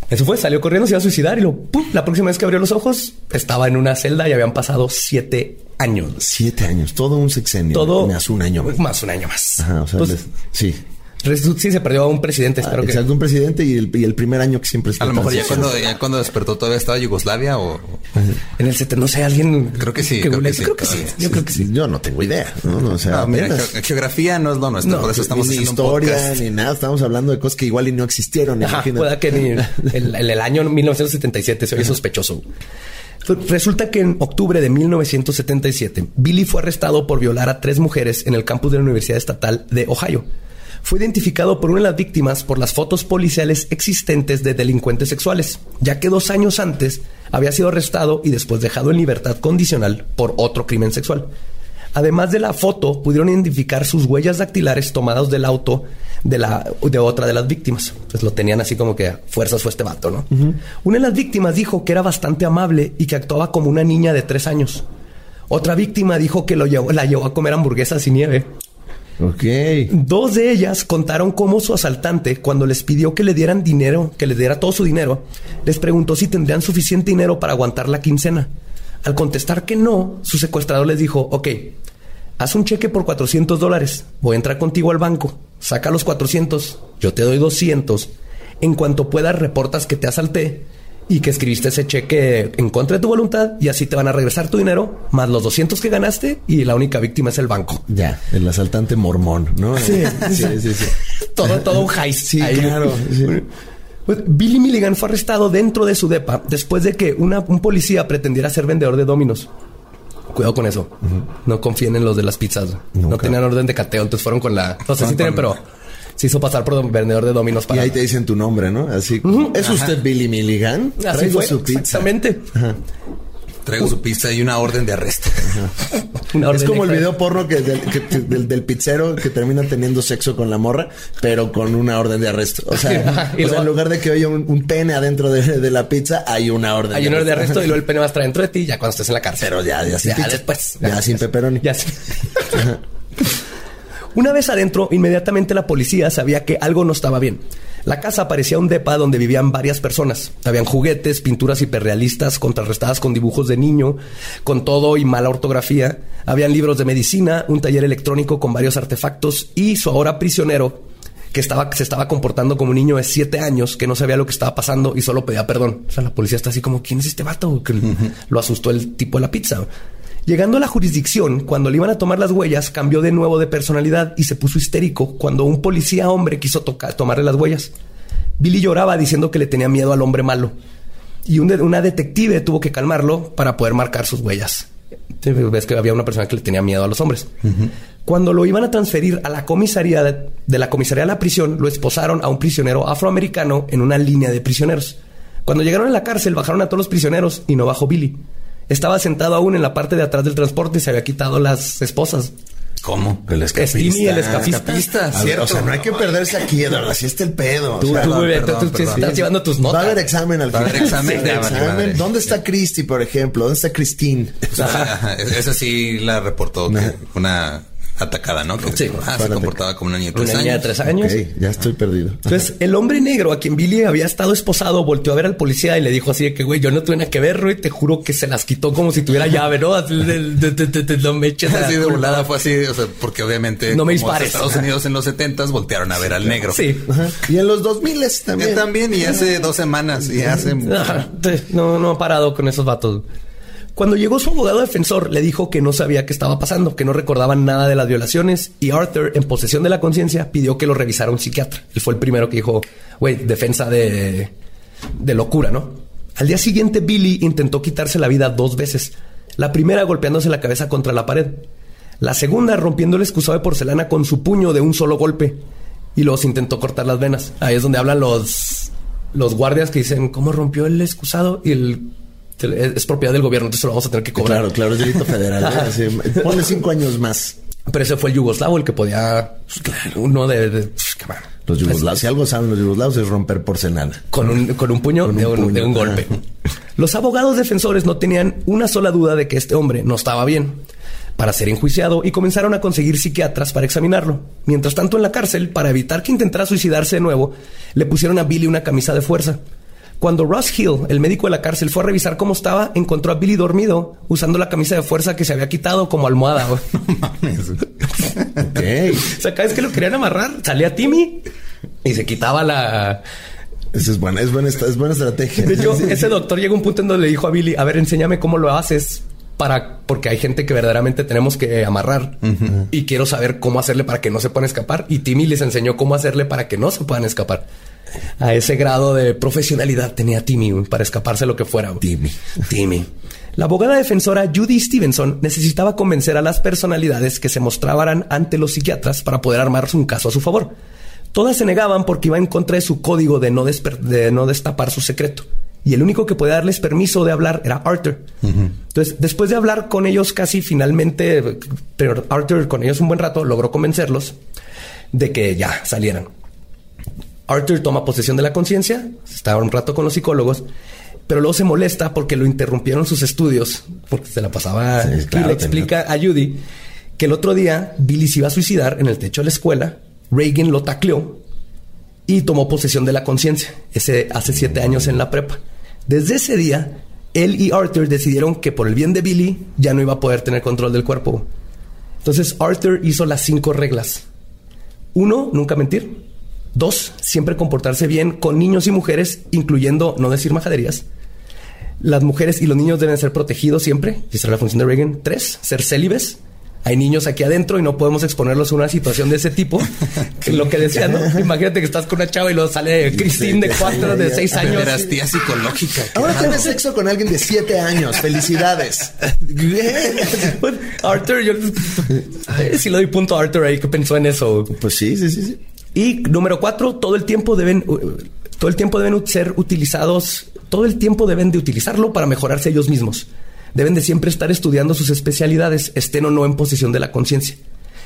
Eso fue, salió corriendo, se iba a suicidar y lo, ¡pum! la próxima vez que abrió los ojos estaba en una celda y habían pasado siete años. Siete años, todo un sexenio. Todo más un año más. Más un año más. Ajá, o sea, les- sí. Sí, se perdió a un presidente, Ah, espero que. exacto, un presidente y el, y el primer año que siempre está A lo mejor ya cuando, ya cuando despertó todavía estaba Yugoslavia o... En el 70, no sé, alguien. Creo que sí, creo que sí, Yo creo que sí. Yo creo que sí. Yo no tengo idea, ¿no? No, O sea, No, mira, ge- geografía no es lo nuestro, No, por eso estamos ni haciendo historia, un podcast. ni nada. Estamos hablando de cosas que igual y no existieron. Ajá, imagínate. pueda que ni el, el- el año 1977 se oye sospechoso. Resulta que en octubre de 1977, Billy fue arrestado por violar a tres mujeres en el campus de la Universidad Estatal de Ohio. Fue identificado por una de las víctimas por las fotos policiales existentes de delincuentes sexuales, ya que dos años antes había sido arrestado y después dejado en libertad condicional por otro crimen sexual. Además de la foto, pudieron identificar sus huellas dactilares tomadas del auto de, la, de otra de las víctimas. Pues lo tenían así como que fuerzas fue este vato, ¿no? Una de las víctimas dijo que era bastante amable y que actuaba como una niña de tres años. Otra víctima dijo que lo llevó, la llevó a comer hamburguesas y nieve. Dos de ellas contaron cómo su asaltante, cuando les pidió que le dieran dinero, que les diera todo su dinero, les preguntó si tendrían suficiente dinero para aguantar la quincena. Al contestar que no, su secuestrador les dijo, ok, haz un cheque por 400 dólares, voy a entrar contigo al banco, saca los 400, yo te doy 200, en cuanto puedas reportas que te asalté y que escribiste ese cheque en contra de tu voluntad y así te van a regresar tu dinero, más los 200 que ganaste y la única víctima es el banco. Ya, el asaltante mormón, ¿no? Sí. sí, sí. sí. todo, todo un heist. Sí, claro, sí. Pues, Billy Milligan fue arrestado dentro de su depa después de que una- un policía pretendiera ser vendedor de dominos. Cuidado con eso. No confíen en los de las pizzas. No tenían orden de cateo, entonces fueron con la... No sé si tienen, pero se hizo pasar por vendedor de dominos Y para... ahí te dicen tu nombre, ¿no? Así. ¿Es usted Billy Milligan? Así Traigo fue, su pizza. exactamente. Traigo su pizza y una orden de arresto. Una Es como el video porno que del, que- del, del pizzero que termina teniendo sexo con la morra, pero con una orden de arresto. O sea, Ajá, y o sea, luego- en lugar de que haya un, un pene adentro de, de la pizza, hay una orden. Hay un orden de arresto y luego el pene va a estar dentro de ti ya cuando estés en la cárcel. Pero ya, ya sin Ya pizza. después. Ya sin pepperoni. Ya sí. Una vez adentro, inmediatamente la policía sabía que algo no estaba bien. La casa parecía un depa donde vivían varias personas. Habían juguetes, pinturas hiperrealistas contrarrestadas con dibujos de niño, con todo y mala ortografía. Habían libros de medicina, un taller electrónico con varios artefactos y su ahora prisionero que estaba, se estaba comportando como un niño de siete años que no sabía lo que estaba pasando y solo pedía perdón. O sea, la policía está así como, ¿quién es este vato? Que lo asustó el tipo de la pizza. Llegando a la jurisdicción, cuando le iban a tomar las huellas, cambió de nuevo de personalidad y se puso histérico cuando un policía hombre quiso tocar, tomarle las huellas. Billy lloraba diciendo que le tenía miedo al hombre malo. Y un de- una detective tuvo que calmarlo para poder marcar sus huellas. Ves que había una persona que le tenía miedo a los hombres. Cuando lo iban a transferir a la comisaría de, de la comisaría a la prisión, lo esposaron a un prisionero afroamericano en una línea de prisioneros. Cuando llegaron a la cárcel, bajaron a todos los prisioneros y no bajó Billy. Estaba sentado aún en la parte de atrás del transporte y se había quitado las esposas. ¿Cómo? El Stevie, el escapista. escapista, A ver, cierto. o sea, no hay que perderse aquí, Eduardo. Así está el pedo. Tú, O sea, tú, perdón, muy bien, tú- perdón, tú perdón. estás llevando tus Va a notas. haber examen al Va a final. haber examen, Sí. ¿Dónde está Christy, por ejemplo? ¿Dónde está Christine? Ajá, Esa sí la reportó que una atacada, ¿no? Que Sí. ah, se comportaba como una niña de Una tres niña de años. tres años. Ok, ya estoy perdido. Entonces, el hombre negro a quien Billy había estado esposado volteó a ver al policía y le dijo así de que, güey, yo no tuve nada que ver, güey, te juro que se las quitó como si tuviera llave, ¿no? Así de- de- de- de- de- No me eches Así de volada fue así, o sea, porque obviamente No me dispares. Estados Unidos en los 70 voltearon a ver al negro. Sí. Ajá. Y en los 2000 también. También y hace dos semanas y hace Ajá, sí, No, no ha parado con esos vatos. Cuando llegó su abogado defensor, le dijo que no sabía qué estaba pasando, que no recordaban nada de las violaciones y Arthur, en posesión de la conciencia, pidió que lo revisara un psiquiatra. Él fue el primero que dijo, güey, defensa de, de locura, ¿no? Al día siguiente, Billy intentó quitarse la vida dos veces. La primera golpeándose la cabeza contra la pared. La segunda rompiendo el excusado de porcelana con su puño de un solo golpe. Y se intentó cortar las venas. Ahí es donde hablan los, los guardias que dicen, ¿cómo rompió el excusado? Y el es propiedad del gobierno, entonces lo vamos a tener que cobrar. Claro, claro, es delito federal. ¿eh? ponle cinco años más. Pero ese fue el yugoslavo el que podía, pues, claro, uno de, pues, los yugoslavos, si algo saben los yugoslavos es romper porcelana. Con un, con un puño, de, un, golpe. Los abogados defensores no tenían una sola duda de que este hombre no estaba bien para ser enjuiciado y comenzaron a conseguir psiquiatras para examinarlo. Mientras tanto, en la cárcel, para evitar que intentara suicidarse de nuevo, le pusieron a Billy una camisa de fuerza. Cuando Ross Hill, el médico de la cárcel, fue a revisar cómo estaba, encontró a Billy dormido usando la camisa de fuerza que se había quitado como almohada. okay. O sea, cada vez que lo querían amarrar, salía Timmy y se quitaba la... Esa es buena, es buena, es buena estrategia. De hecho, ese doctor llegó a un punto en donde le dijo a Billy, a ver, enséñame cómo lo haces para, porque hay gente que verdaderamente tenemos que amarrar y quiero saber cómo hacerle para que no se puedan escapar. Y Timmy les enseñó cómo hacerle para que no se puedan escapar a ese grado de profesionalidad tenía Timmy para escaparse lo que fuera. Timmy. Timmy. La abogada defensora Judy Stevenson necesitaba convencer a las personalidades que se mostraban ante los psiquiatras para poder armar un caso a su favor. Todas se negaban porque iba en contra de su código de no, de no destapar su secreto. Y el único que podía darles permiso de hablar era Arthur. Entonces, después de hablar con ellos casi finalmente, pero Arthur con ellos un buen rato logró convencerlos de que ya salieran. Arthur toma posesión de la conciencia, estaba un rato con los psicólogos, pero luego se molesta porque lo interrumpieron sus estudios, porque se la pasaba y le explica a Judy que el otro día Billy se iba a suicidar en el techo de la escuela, Reagan lo tacleó y tomó posesión de la conciencia, ese hace siete años en la prepa. Desde ese día, él y Arthur decidieron que por el bien de Billy ya no iba a poder tener control del cuerpo. Entonces Arthur hizo las cinco reglas. Uno, nunca mentir. Dos, siempre comportarse bien con niños y mujeres, incluyendo no decir majaderías. Las mujeres y los niños deben ser protegidos siempre. Esa es la función de Reagan. Tres, ser célibes. Hay niños aquí adentro y no podemos exponerlos a una situación de ese tipo. lo que decía, ¿no? Imagínate que estás con una chava y luego sale Christine de cuatro, de seis años. tía psicológica. Ahora tienes sexo con alguien de siete años. Felicidades. Arthur, yo sí le doy punto a Arthur ahí que pensó en eso. Pues sí, sí, sí. sí. Y número cuatro, todo el tiempo deben, todo el tiempo deben ser utilizados, todo el tiempo deben de utilizarlo para mejorarse ellos mismos. Deben de siempre estar estudiando sus especialidades, estén o no en posición de la conciencia.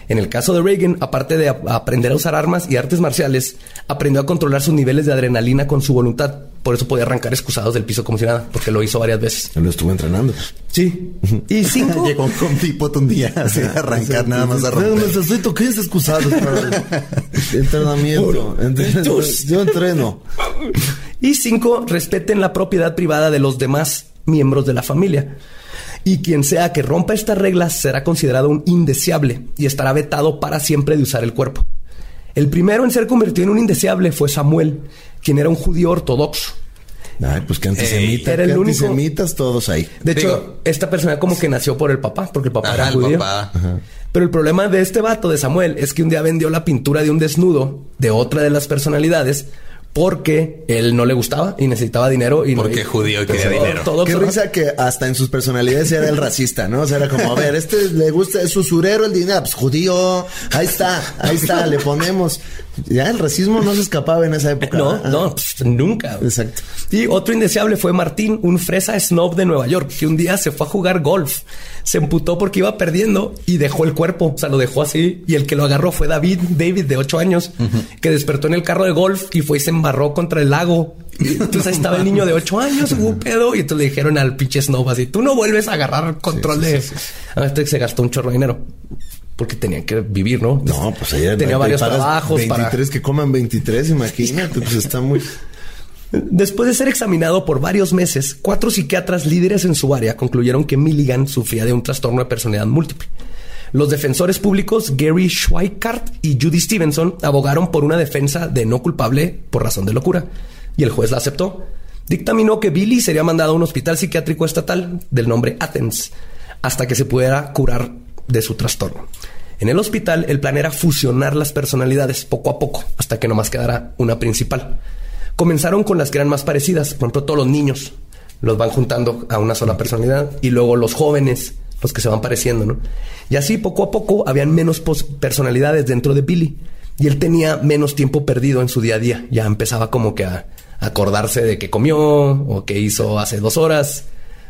En el caso de Reagan, aparte de aprender a usar armas y artes marciales, aprendió a controlar sus niveles de adrenalina con su voluntad. Por eso podía arrancar excusados del piso como si nada, porque lo hizo varias veces. Lo estuvo entrenando. Sí. Y cinco. Llegó con tipo un día así a arrancar nada más a romper. necesito que es excusado para entrenamiento. Yo entreno. Y cinco, respeten la propiedad privada de los demás miembros de la familia y quien sea que rompa estas reglas será considerado un indeseable y estará vetado para siempre de usar el cuerpo. El primero en ser convertido en un indeseable fue Samuel, quien era un judío ortodoxo. Ay, pues que antisemita. era el único. Antisemitas todos ahí. De hecho, esta persona como que nació por el papá, porque el papá era judío. Pero el problema de este vato de Samuel es que un día vendió la pintura de un desnudo de otra de las personalidades porque él no le gustaba y necesitaba dinero y porque judío y quería dinero. Todo Qué risa que hasta en sus personalidades era el racista, ¿no? O sea, era como, a ver, este le gusta, es usurero el dinero, pues judío, ahí está, ahí está, le ponemos. Ya el racismo no se escapaba en esa época. No, no, pues, nunca. Exacto. Y otro indeseable fue Martín, un fresa snob de Nueva York, que un día se fue a jugar golf. Se emputó porque iba perdiendo y dejó el cuerpo. O sea, lo dejó así. Y el que lo agarró fue David, David de ocho años, que despertó en el carro de golf y fue y se embarró contra el lago. entonces ahí estaba el niño de ocho años, hubo un pedo. Y entonces le dijeron al pinche snob así: Tú no vuelves a agarrar control de. a este se gastó un chorro de dinero porque tenían que vivir, ¿no? No, pues ella tenía varios trabajos 23 que coman 23, imagínate, pues está muy Después de ser examinado por varios meses, cuatro psiquiatras líderes en su área concluyeron que Milligan sufría de un trastorno de personalidad múltiple. Los defensores públicos Gary Schweikart y Judy Stevenson abogaron por una defensa de no culpable por razón de locura, y el juez la aceptó. Dictaminó que Billy sería mandado a un hospital psiquiátrico estatal del nombre Athens hasta que se pudiera curar de su trastorno. En el hospital, el plan era fusionar las personalidades poco a poco hasta que nomás quedara una principal. Comenzaron con las que eran más parecidas, por ejemplo, todos los niños los van juntando a una sola personalidad y luego los jóvenes, los que se van pareciendo, ¿no? Y así poco a poco habían menos personalidades dentro de Billy y él tenía menos tiempo perdido en su día a día. Ya empezaba como que a acordarse de qué comió o qué hizo hace dos horas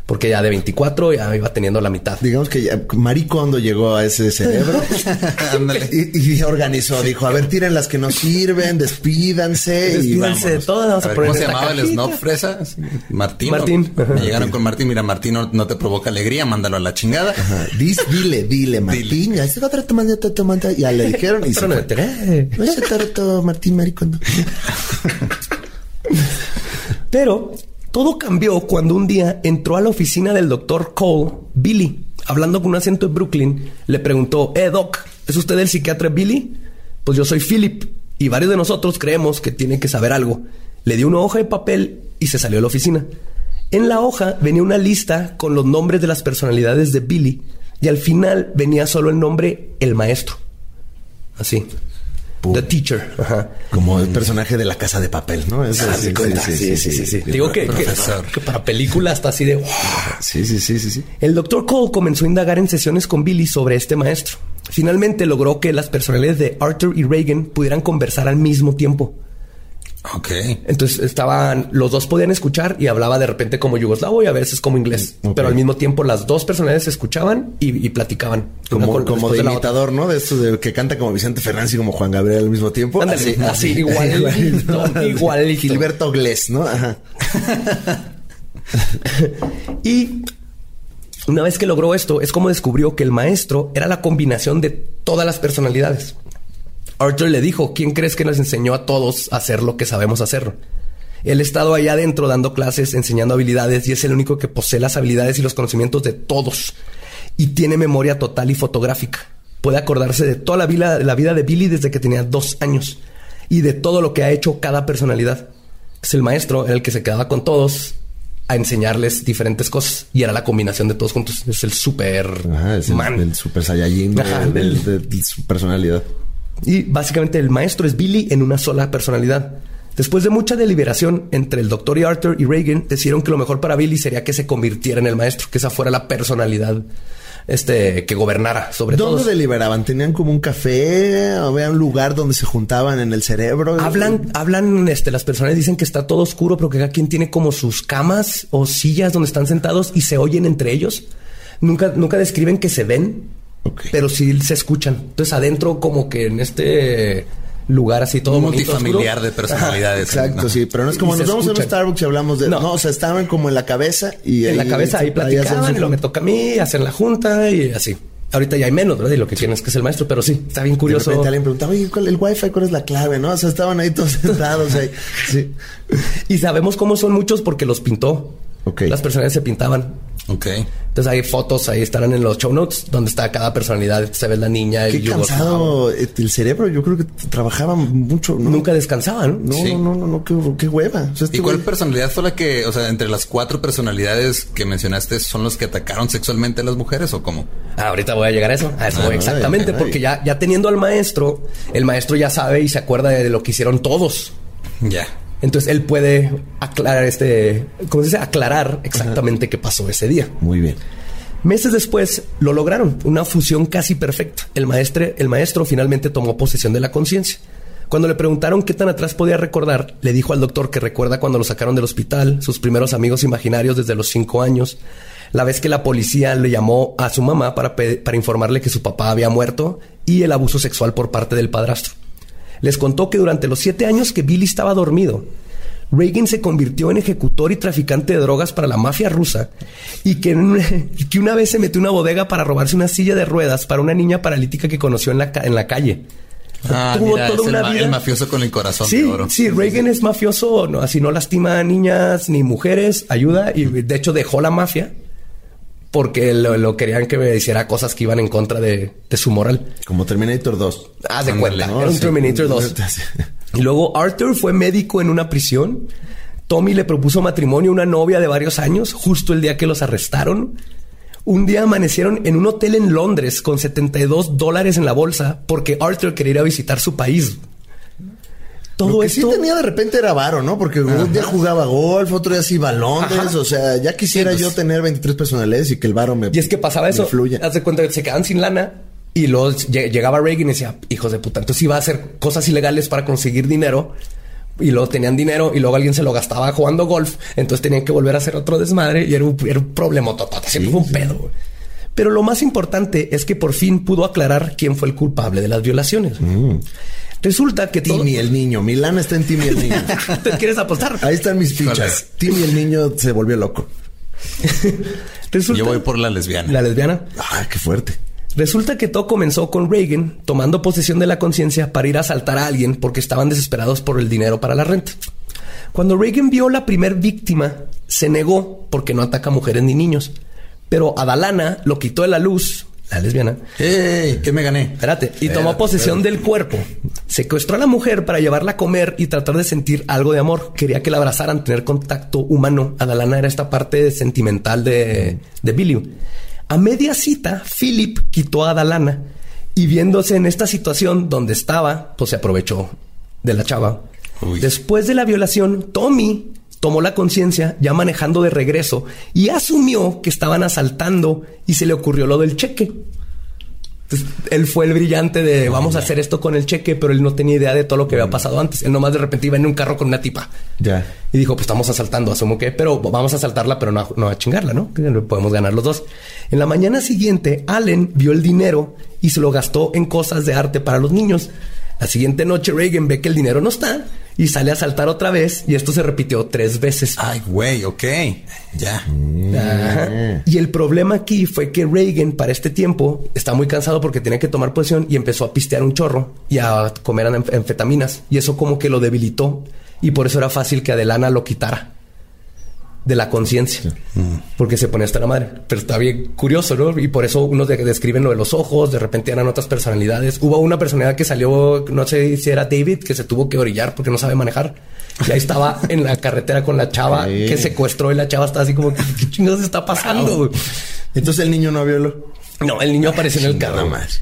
porque ya de 24 ya iba teniendo la mitad. Digamos que ya, Maricondo llegó a ese cerebro y, y, organizó, dijo, a ver, tiren las que no sirven, despídanse. Despídanse de todas. ¿Cómo se llamaba el snob fresa? Martín. Martín. Me llegaron con Martín, mira, Martín no, te provoca alegría, mándalo a la chingada. dile, dile, Martín, ya se va a Ya le dijeron y se no se Martín Maricondo. Pero todo cambió cuando un día entró a la oficina del doctor Cole, Billy, hablando con un acento de Brooklyn, le preguntó, eh, Doc, ¿es usted el psiquiatra Billy? Pues yo soy Philip y varios de nosotros creemos que tiene que saber algo. Le dio una hoja de papel y se salió a la oficina. En la hoja venía una lista con los nombres de las personalidades de Billy y al final venía solo el nombre el maestro. Así. The Teacher. Como el personaje de la casa de papel, ¿no? Es ah, sí, sí, sí, sí, Digo que, para película está así de... Sí, sí, sí, sí, sí. El doctor Cole comenzó a indagar en sesiones con Billy sobre este maestro. Finalmente logró que las personalidades de Arthur y Reagan pudieran conversar al mismo tiempo. Ok. Entonces estaban, los dos podían escuchar y hablaba de repente como yugoslavo y a veces como inglés. Pero al mismo tiempo las dos personalidades escuchaban y, platicaban. Como, como de imitador, ¿no? De esto de que canta como Vicente Fernández y como Juan Gabriel al mismo tiempo. así, así, igual. igual. Gilberto Glés, ¿no? Ajá. y una vez que logró esto, es como descubrió que el maestro era la combinación de todas las personalidades. Arthur le dijo, ¿quién crees que nos enseñó a todos a hacer lo que sabemos hacer? Él ha estado allá adentro dando clases, enseñando habilidades y es el único que posee las habilidades y los conocimientos de todos. Y tiene memoria total y fotográfica. Puede acordarse de toda la vida, la vida de Billy desde que tenía dos años y de todo lo que ha hecho cada personalidad. Es el maestro el que se quedaba con todos a enseñarles diferentes cosas y era la combinación de todos juntos. Es el super man. El, super Saiyajin de su personalidad. Y básicamente el maestro es Billy en una sola personalidad. Después de mucha deliberación entre el doctor y Arthur y Reagan, decidieron que lo mejor para Billy sería que se convirtiera en el maestro, que esa fuera la personalidad este, que gobernara sobre todo. ¿Dónde deliberaban? ¿Tenían como un café? ¿O había un lugar donde se juntaban en el cerebro? Hablan, hablan, este, las personas dicen que está todo oscuro, pero que cada quien tiene como sus camas o sillas donde están sentados y se oyen entre ellos. Nunca, nunca describen que se ven, pero sí se escuchan. Entonces adentro como que en este lugar así todo multifamiliar de personalidades. exacto, sí, pero no es como nos vamos a un Starbucks y hablamos de no. o sea, estaban como en la cabeza y en la cabeza ahí platicaban, y lo me toca a mí hacer la junta y así. Ahorita ya hay menos, ¿verdad? Y lo que tienes que es el maestro, pero sí, está bien curioso. De repente alguien preguntaba, oye, ¿cuál, el wifi, ¿cuál es la clave? ¿No? O sea, estaban ahí todos sentados ahí. Sí. Y sabemos cómo son muchos porque los pintó. Las personas se pintaban. Ok. Entonces hay fotos, ahí estarán en los show notes, donde está cada personalidad. Se ve la niña. Qué cansado el cerebro. Yo creo que trabajaba mucho. Nunca descansaban. No, no, no, no, qué, hueva. ¿Y cuál personalidad fue la que, o sea, entre las cuatro personalidades que mencionaste, son los que atacaron sexualmente a las mujeres o cómo? Ah, ahorita voy a llegar a eso. A eso ah, exactamente, porque ya, ya teniendo al maestro, el maestro ya sabe y se acuerda de lo que hicieron todos. Ya. Entonces él puede aclarar este, ¿cómo se dice? Aclarar exactamente qué pasó ese día. Muy bien. Meses después lo lograron, una fusión casi perfecta. El maestro, el maestro finalmente tomó posesión de la conciencia. Cuando le preguntaron qué tan atrás podía recordar, le dijo al doctor que recuerda cuando lo sacaron del hospital, sus primeros amigos imaginarios desde los cinco años, la vez que la policía le llamó a su mamá para, para informarle que su papá había muerto y el abuso sexual por parte del padrastro les contó que durante los siete años que Billy estaba dormido, Reagan se convirtió en ejecutor y traficante de drogas para la mafia rusa y que, una vez se metió en una bodega para robarse una silla de ruedas para una niña paralítica que conoció en la, en la calle. Ah, Tuvo toda una vida. el mafioso con el corazón sí, Sí, Reagan es mafioso, no, así no lastima a niñas ni mujeres, ayuda y de hecho dejó la mafia porque lo, querían que me hiciera cosas que iban en contra de, su moral. Como Terminator 2. Ah, de cuenta. Era un Terminator 2. y luego Arthur fue médico en una prisión. Tommy le propuso matrimonio a una novia de varios años, justo el día que los arrestaron. Un día amanecieron en un hotel en Londres con 72 dólares en la bolsa porque Arthur quería ir a visitar su país. Todo Lo que sí tenía de repente era varo, ¿no? Porque un día jugaba golf, otro día sí Londres. O sea, ya quisiera yo pues. tener 23 personalidades y que el varo me Y es que pasaba eso. Fluya. Haz de cuenta que se quedaban sin lana y luego llegaba Reagan y decía, hijos de puta, entonces iba a hacer cosas ilegales para conseguir dinero y luego tenían dinero y luego alguien se lo gastaba jugando golf. Entonces tenían que volver a hacer otro desmadre y era un, era un problema total. Siempre fue un pedo. Pero lo más importante es que por fin pudo aclarar quién fue el culpable de las violaciones. Mm. Resulta que Timmy el niño. Milán está en Timmy el niño. ¿Te quieres apostar? Ahí están mis fichas. Timmy el niño se volvió loco. Yo voy por la lesbiana. ¿La lesbiana? Ay, qué fuerte. Resulta que todo comenzó con Reagan tomando posesión de la conciencia para ir a asaltar a alguien porque estaban desesperados por el dinero para la renta. Cuando Reagan vio la primer víctima, se negó porque no ataca mujeres ni niños. Pero Adalana lo quitó de la luz, la lesbiana. ¡Ey! ¿Qué me gané? Espérate. Y tomó posesión del cuerpo. Secuestró a la mujer para llevarla a comer y tratar de sentir algo de amor. Quería que la abrazaran, tener contacto humano. Adalana era esta parte sentimental de, de Billy. A media cita, Philip quitó a Adalana y viéndose en esta situación donde estaba, pues se aprovechó de la chava. Después de la violación, Tommy tomó la conciencia ya manejando de regreso y asumió que estaban asaltando y se le ocurrió lo del cheque él fue el brillante de vamos a hacer esto con el cheque, pero él no tenía idea de todo lo que había pasado antes. Él nomás de repente iba en un carro con una tipa. Ya. Y dijo, pues estamos asaltando, asumo que, pero vamos a asaltarla, pero no, no a chingarla, ¿no? Que podemos ganar los dos. En la mañana siguiente, Allen vio el dinero y se lo gastó en cosas de arte para los niños. La siguiente noche Reagan ve que el dinero no está y sale a saltar otra vez y esto se repitió tres veces. Ay, güey, ok. Ya. Y el problema aquí fue que Reagan para este tiempo está muy cansado porque tenía que tomar posición y empezó a pistear un chorro y a comer anfetaminas y eso como que lo debilitó y por eso era fácil que Adelana lo quitara de la conciencia, porque se pone hasta la madre. Pero está bien curioso, ¿no? Y por eso unos describen lo de los ojos, de repente eran otras personalidades. Hubo una personalidad que salió, no sé si era David, que se tuvo que orillar porque no sabe manejar. Y ahí estaba en la carretera con la chava que secuestró y la chava está así como, ¿qué chingados está pasando? Entonces el niño no violó. No, el niño apareció en el carro. más.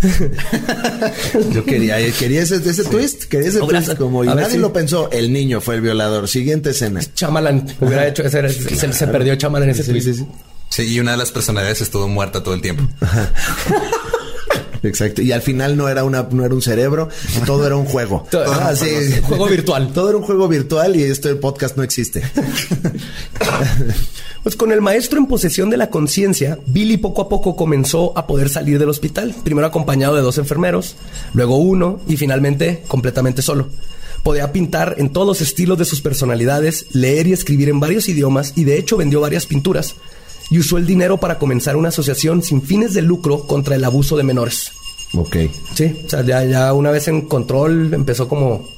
Yo quería, quería ese, twist, quería ese twist como y nadie lo pensó. El niño fue el violador. Siguiente escena. Chamalan hubiera hecho ese, se, perdió Chamalan en ese twist. Sí, y una de las personalidades estuvo muerta todo el tiempo. Exacto. Y al final no era una, no era un cerebro, todo era un juego. Todo, ah, juego virtual. Todo era un juego virtual y esto el podcast no existe. Pues con el maestro en posesión de la conciencia, Billy poco a poco comenzó a poder salir del hospital, primero acompañado de dos enfermeros, luego uno y finalmente completamente solo. Podía pintar en todos los estilos de sus personalidades, leer y escribir en varios idiomas y de hecho vendió varias pinturas y usó el dinero para comenzar una asociación sin fines de lucro contra el abuso de menores. Ok. Sí, o sea, ya, ya una vez en control empezó como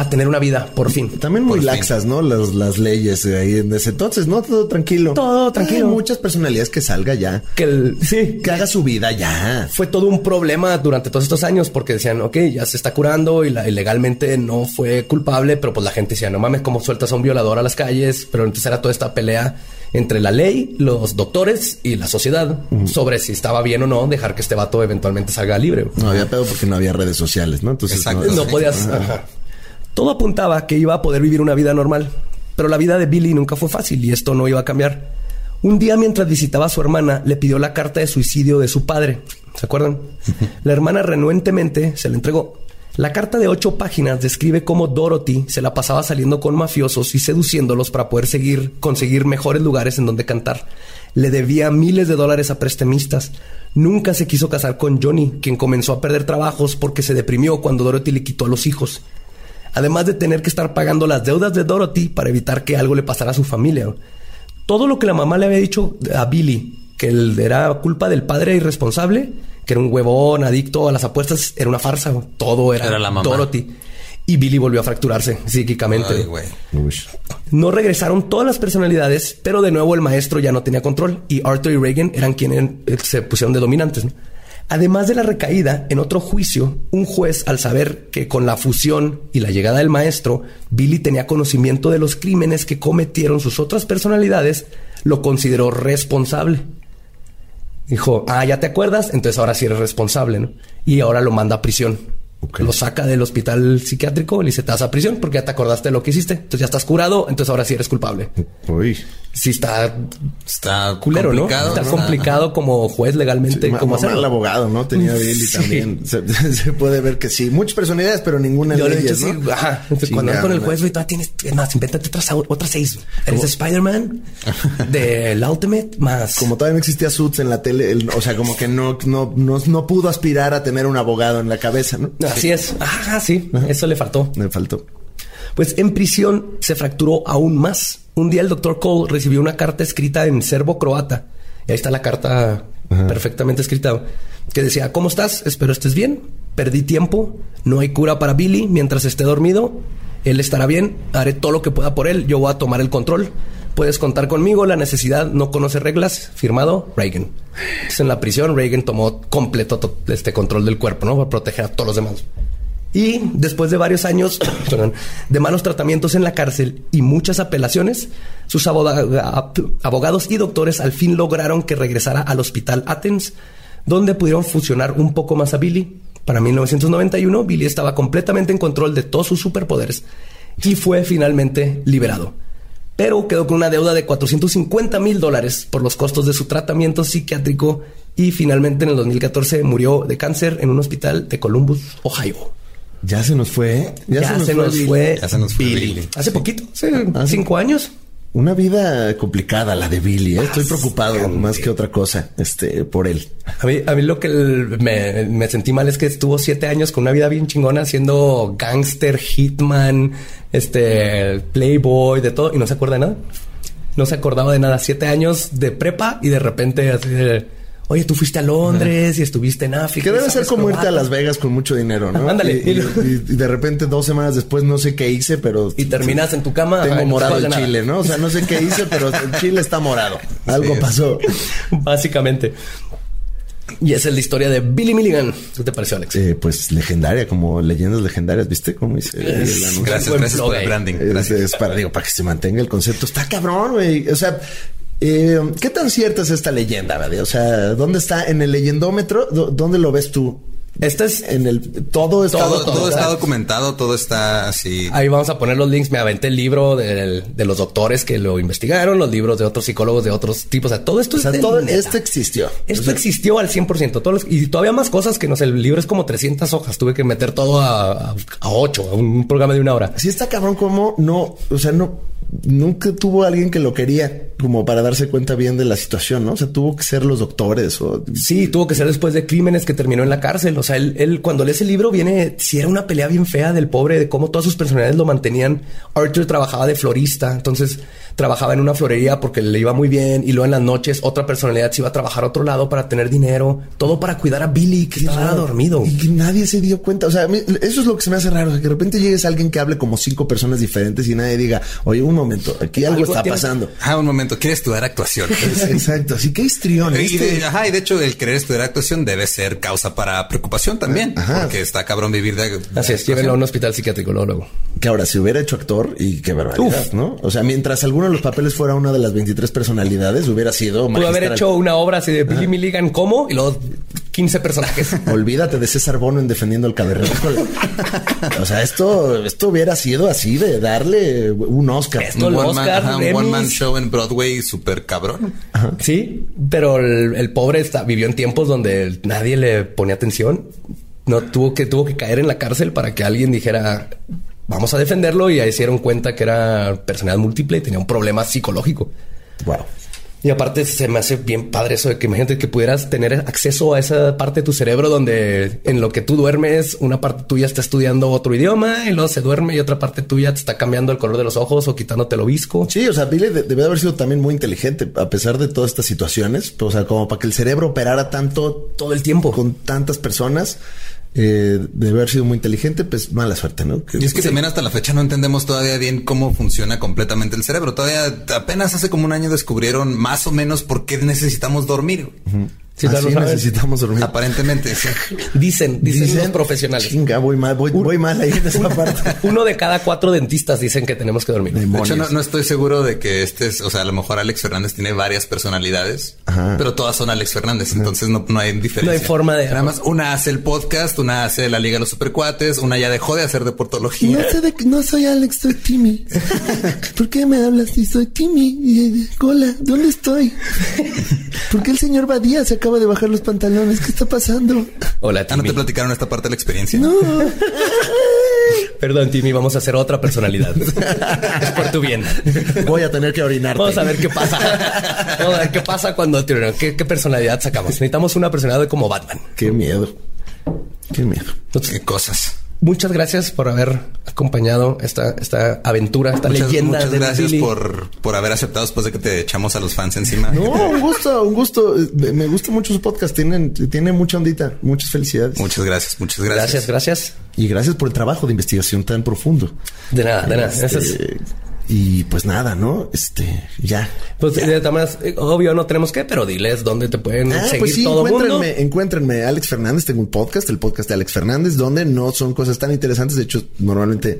a tener una vida, por fin. También muy laxas, ¿no? Las, las leyes ahí en ese entonces, ¿no? Todo tranquilo. Todo tranquilo. Hay muchas personalidades que salga ya. Que el, sí. Que haga su vida ya. Fue todo un problema durante todos estos años porque decían, ok, ya se está curando y la, ilegalmente no fue culpable, pero pues la gente decía, no mames, ¿cómo sueltas a un violador a las calles? Pero entonces era toda esta pelea entre la ley, los doctores y la sociedad sobre si estaba bien o no dejar que este vato eventualmente salga libre. No había pedo porque no había redes sociales, ¿no? Entonces no, podías. Todo apuntaba que iba a poder vivir una vida normal, pero la vida de Billy nunca fue fácil y esto no iba a cambiar. Un día mientras visitaba a su hermana, le pidió la carta de suicidio de su padre. ¿Se acuerdan? La hermana renuentemente se la entregó. La carta de ocho páginas describe cómo Dorothy se la pasaba saliendo con mafiosos y seduciéndolos para poder seguir, conseguir mejores lugares en donde cantar. Le debía miles de dólares a prestamistas. Nunca se quiso casar con Johnny, quien comenzó a perder trabajos porque se deprimió cuando Dorothy le quitó a los hijos además de tener que estar pagando las deudas de Dorothy para evitar que algo le pasara a su familia. Todo lo que la mamá le había dicho a Billy, que él era culpa del padre irresponsable, que era un huevón adicto a las apuestas, era una farsa. Todo era, Dorothy. Y Billy volvió a fracturarse psíquicamente. no regresaron todas las personalidades, pero de nuevo el maestro ya no tenía control y Arthur y Reagan eran quienes se pusieron de dominantes. Además de la recaída, en otro juicio, un juez, al saber que con la fusión y la llegada del maestro, Billy tenía conocimiento de los crímenes que cometieron sus otras personalidades, lo consideró responsable. Dijo, ah, ya te acuerdas, entonces ahora sí eres responsable, ¿no? Y ahora lo manda a prisión. Lo saca del hospital psiquiátrico y dice, te vas a prisión porque ya te acordaste de lo que hiciste. Entonces ya estás curado, entonces ahora sí eres culpable. Uy. Sí está... Está culero, ¿no? complicado, Está ¿no? complicado como juez legalmente. Cómo mal hacerlo. abogado, ¿no? Tenía Billy Sí. también. Se, se puede ver que sí. Muchas personalidades, pero ninguna Yo le leyes, dicho, ¿no? sí, ajá. Entonces, cuando vas con el ¿no? juez, güey, todavía tienes, es más, invéntate otras, otras seis. Eres Spider-Man, del Ultimate, más. Como todavía no existía Suits en la tele, el- o sea, como que no, no, no, no pudo aspirar a tener un abogado en la cabeza, ¿no? Así es. Ajá, sí. Eso le faltó. Me faltó. Pues en prisión se fracturó aún más. Un día el doctor Cole recibió una carta escrita en serbo-croata. Y ahí está la carta perfectamente escrita. Que decía, ¿cómo estás? Espero estés bien. Perdí tiempo. No hay cura para Billy mientras esté dormido. Él estará bien. Haré todo lo que pueda por él. Yo voy a tomar el control. Puedes contar conmigo. La necesidad no conoce reglas. Firmado Reagan. Entonces, en la prisión, Reagan tomó completo to- este control del cuerpo, ¿no? Para proteger a todos los demás. Y después de varios años de malos tratamientos en la cárcel y muchas apelaciones, sus aboga- abogados y doctores al fin lograron que regresara al hospital Athens, donde pudieron fusionar un poco más a Billy. Para 1991, Billy estaba completamente en control de todos sus superpoderes y fue finalmente liberado. Pero quedó con una deuda de 450 mil dólares por los costos de su tratamiento psiquiátrico y finalmente en el 2014 murió de cáncer en un hospital de Columbus, Ohio. Ya se nos fue. ¿eh? Ya, se nos fue. Ya se nos fue Billy. Billy. Hace poquito, hace Hace- cinco años. Una vida complicada la de Billy. ¿eh? Estoy preocupado más que otra cosa este, por él. A mí, a mí lo que me, me sentí mal es que estuvo siete años con una vida bien chingona siendo gangster, hitman, este, playboy, de todo y no se acuerda de nada. No se acordaba de nada. Siete años de prepa y de repente así de, oye, tú fuiste a Londres y estuviste en África. Que debe ser como irte a croata". Las Vegas con mucho dinero, ¿no? Ándale. Y, y- y- y de repente dos semanas después no sé qué hice, pero... Y terminas en tu cama. Tengo no morado nada. chile, ¿no? O sea, no sé qué hice, pero el chile está morado. Algo Sí. pasó. Básicamente. Y esa es la historia de Billy Milligan. ¿Qué te pareció, Alex? Eh, pues legendaria, como leyendas legendarias, ¿viste? Cómo dice el anuncio? Gracias, gracias por el branding. Es, Gracias. es para, digo, para que se mantenga el concepto. Está cabrón, güey. O sea, eh, ¿qué tan cierta es esta leyenda, verdad? O sea, ¿dónde está en el leyendómetro? ¿Dó- ¿Dónde lo ves tú? Esta es En el todo está Todo, todo, todo está documentado, todo está así. Ahí vamos a poner los links. Me aventé el libro del- de, los doctores que lo investigaron, los libros de otros psicólogos de otros tipos. O sea, todo esto O es sea, todo esto existió. Esto O sea, existió al 100%. Todos los- y todavía más cosas que no sé. El libro es como 300 hojas. Tuve que meter todo a, a, a 8, a un programa de una hora. Sí está cabrón como no, o sea, no, nunca tuvo alguien que lo quería como para darse cuenta bien de la situación, ¿no? O sea, tuvo que ser los doctores o... Sí, tuvo que ser después de crímenes que terminó en la cárcel. O sea, él, él cuando lee ese libro viene, si era una pelea bien fea del pobre, de cómo todas sus personalidades lo mantenían. Arthur trabajaba de florista, entonces trabajaba en una florería porque le iba muy bien y luego en las noches otra personalidad se iba a trabajar a otro lado para tener dinero, todo para cuidar a Billy que estaba raro. dormido. Y que nadie se dio cuenta. O sea, a mí- eso es lo que se me hace raro. o sea, que de repente llegues a alguien que hable como cinco personas diferentes y nadie diga, oye, un momento, aquí algo, Algo está tiene- pasando. Ah, un momento, ¿quieres estudiar actuación? Exacto. Así que histrión. Y este- de, ajá, y de hecho el querer estudiar actuación debe ser causa para preocupación también, Ajá. porque está cabrón vivir de, de Así es, llévenlo a un hospital psiquiátrico luego. Que ahora, si hubiera hecho actor, y qué barbaridad, Uf. ¿no? O sea, mientras alguno de los papeles fuera una de las 23 personalidades, hubiera sido Pudo haber hecho una obra así de Billy Milligan, ¿cómo? Y luego 15 personajes. Olvídate de César Bono en defendiendo el cavernícola. o sea, esto, esto hubiera sido así de darle un Oscar. Esto- un one man, Oscar, ajá, un one man show en Broadway súper cabrón. Sí, pero el, el pobre está, vivió en tiempos donde nadie le ponía atención. No tuvo que, tuvo que caer en la cárcel para que alguien dijera vamos a defenderlo y ahí se dieron cuenta que era personalidad múltiple y tenía un problema psicológico. Wow. Y aparte se me hace bien padre eso de que imagínate que pudieras tener acceso a esa parte de tu cerebro donde en lo que tú duermes, una parte tuya está estudiando otro idioma y luego se duerme y otra parte tuya te está cambiando el color de los ojos o quitándote el obisco. Sí, o sea, Billy de- debe haber sido también muy inteligente, a pesar de todas estas situaciones. O sea, como para que el cerebro operara tanto Todo el tiempo. con tantas personas, eh, debe haber sido muy inteligente, pues mala suerte, ¿no? Que- Y es que también hasta la fecha no entendemos todavía bien cómo funciona completamente el cerebro. Todavía apenas hace como un año descubrieron más o menos por qué necesitamos dormir. Si Así todavía no saben. necesitamos dormir. Aparentemente, sí. Dicen, dicen, los profesionales. Chinga, voy mal, voy, voy mal ahí en esa parte. Uno de cada cuatro dentistas dicen que tenemos que dormir. De hecho, Demonios. no, no estoy seguro de que este es, o sea, a lo mejor Alex Fernández tiene varias personalidades, Ajá. pero todas son Alex Fernández, entonces no, no hay diferencia. No hay forma de- Nada más, una hace el podcast, una hace la Liga de los Supercuates, una ya dejó de hacer deportología. No sé de no soy Alex, soy Timmy. ¿Por qué me hablas si soy Timmy? Hola, ¿dónde estoy? ¿Por qué el señor Badía se acaba de bajar los pantalones? ¿Qué está pasando? Hola, Ah, ¿no Timmy. te platicaron esta parte de la experiencia? No. Perdón, Timmy, vamos a hacer otra personalidad. es por tu bien. Voy a tener que orinarte. Vamos a ver qué pasa. Vamos a ver qué pasa cuando te ¿Qué, qué personalidad sacamos. Necesitamos una personalidad como Batman. Qué miedo. Qué miedo. Entonces, Qué cosas. Muchas gracias por haber acompañado esta, esta aventura, esta Muchas, leyenda muchas de gracias Billy. por, por haber aceptado después de que te echamos a los fans encima. No, un gusto, un gusto. Me gusta mucho su podcast. Tienen, tiene mucha ondita. Muchas felicidades. Muchas gracias, muchas gracias. Gracias, gracias. Y gracias por el trabajo de investigación tan profundo. De nada, de nada. Este, es- Y pues nada, ¿no? Este, ya. pues maneras, eh, obvio no tenemos que, pero diles dónde te pueden Ah, seguir pues sí, todo el mundo. encuéntrenme, encuéntrenme Alex Fernández, tengo un podcast, el podcast de Alex Fernández, donde no son cosas tan interesantes, de hecho, normalmente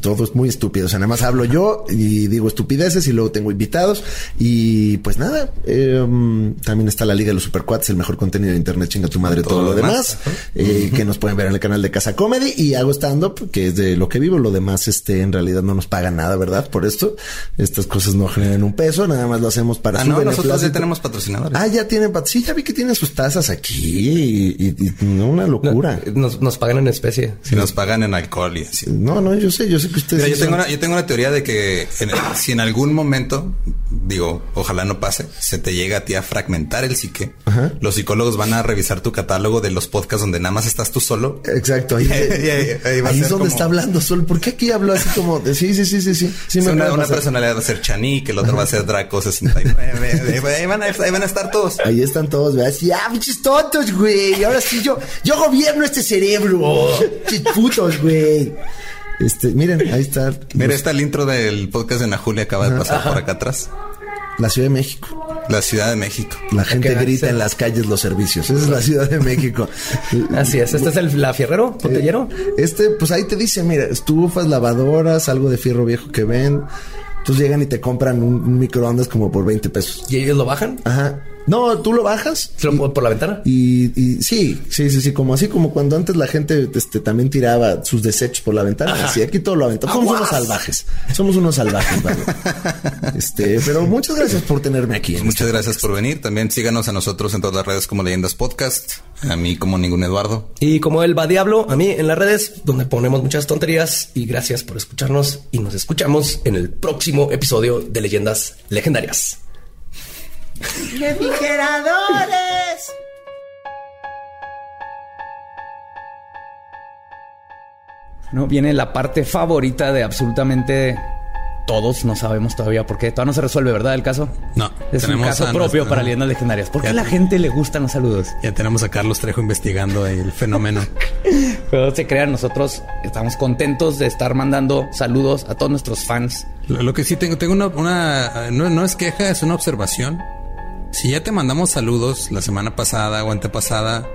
todo es muy estúpido, o sea, nada más hablo yo y digo estupideces y luego tengo invitados y pues nada, eh, um, también está la Liga de los Supercuates, el mejor contenido de internet, chinga tu madre, todo, lo demás, eh, que nos pueden ver en el canal de Casa Comedy y hago stand-up, que es de lo que vivo, lo demás, este, en realidad no nos pagan nada, ¿verdad? Por esto, estas cosas no generan un peso, nada más lo hacemos para Ah, no, nosotros ya tenemos patrocinadores. Ah, ya tienen, pat- sí, ya vi que tienen sus tazas aquí y, y- y no, una locura. Nos, nos pagan en especie. Si nos pagan en alcohol y así. No, no, yo sé, yo sé que ustedes. Mira, yo tengo una, yo tengo una teoría de que en- si en algún momento, digo, ojalá no pase, se te llega a ti a fragmentar el psique, Ajá. los psicólogos van a revisar tu catálogo de los podcasts donde nada más estás tú solo. Exacto, ahí, ahí- ahí- ahí es donde como- está hablando Sol. ¿Por qué aquí habló así como de sí, sí, sí, sí, sí? sí me una, una personalidad va a ser Chanik, el otro va a ser Draco 69. ahí, van a, ahí van a estar todos. Ahí están todos, ¿verdad? Sí, ah, pinches tontos, güey. Ahora sí, yo, yo gobierno este cerebro. Pinches putos, güey. Este, miren, ahí está. Mira, los- está el intro del podcast de Najuli acaba de pasar por acá atrás. la Ciudad de México. La Ciudad de México. La gente grita en las calles los servicios. Esa es la Ciudad de México. Así es. Este es el la fierrero, botellero. Este, pues ahí te dice, mira, estufas, lavadoras, algo de fierro viejo que ven. Entonces llegan y te compran un, un microondas como por 20 pesos. Y ellos lo bajan. Ajá. No, tú lo bajas. ¿Se lo- por la ventana. Y, y sí, sí, sí, sí, como así como cuando antes la gente este, también tiraba sus desechos por la ventana. Así, aquí todo lo aventamos. Somos unos salvajes. Somos unos salvajes, vale. Este, pero muchas gracias por tenerme aquí. Muchas gracias por venir. También síganos a nosotros en todas las redes como Leyendas Podcast. A mí como ningún Eduardo. Y como él va diablo, a mí en las redes, donde ponemos muchas tonterías. Y gracias por escucharnos. Y nos escuchamos en el próximo episodio de Leyendas Legendarias. Refrigeradores. No, viene la parte favorita de absolutamente todos. No sabemos todavía por qué. Todavía no se resuelve, ¿verdad? El caso. No, Es un caso a propio para leyendas legendarias. ¿Por qué a la te- gente le gustan los saludos? Ya tenemos a Carlos Trejo investigando el fenómeno. Pero se crean, nosotros estamos contentos de estar mandando saludos a todos nuestros fans. Lo, lo que sí tengo, tengo una, una- no, no es queja, es una observación. Si ya te mandamos saludos la semana pasada o antepasada,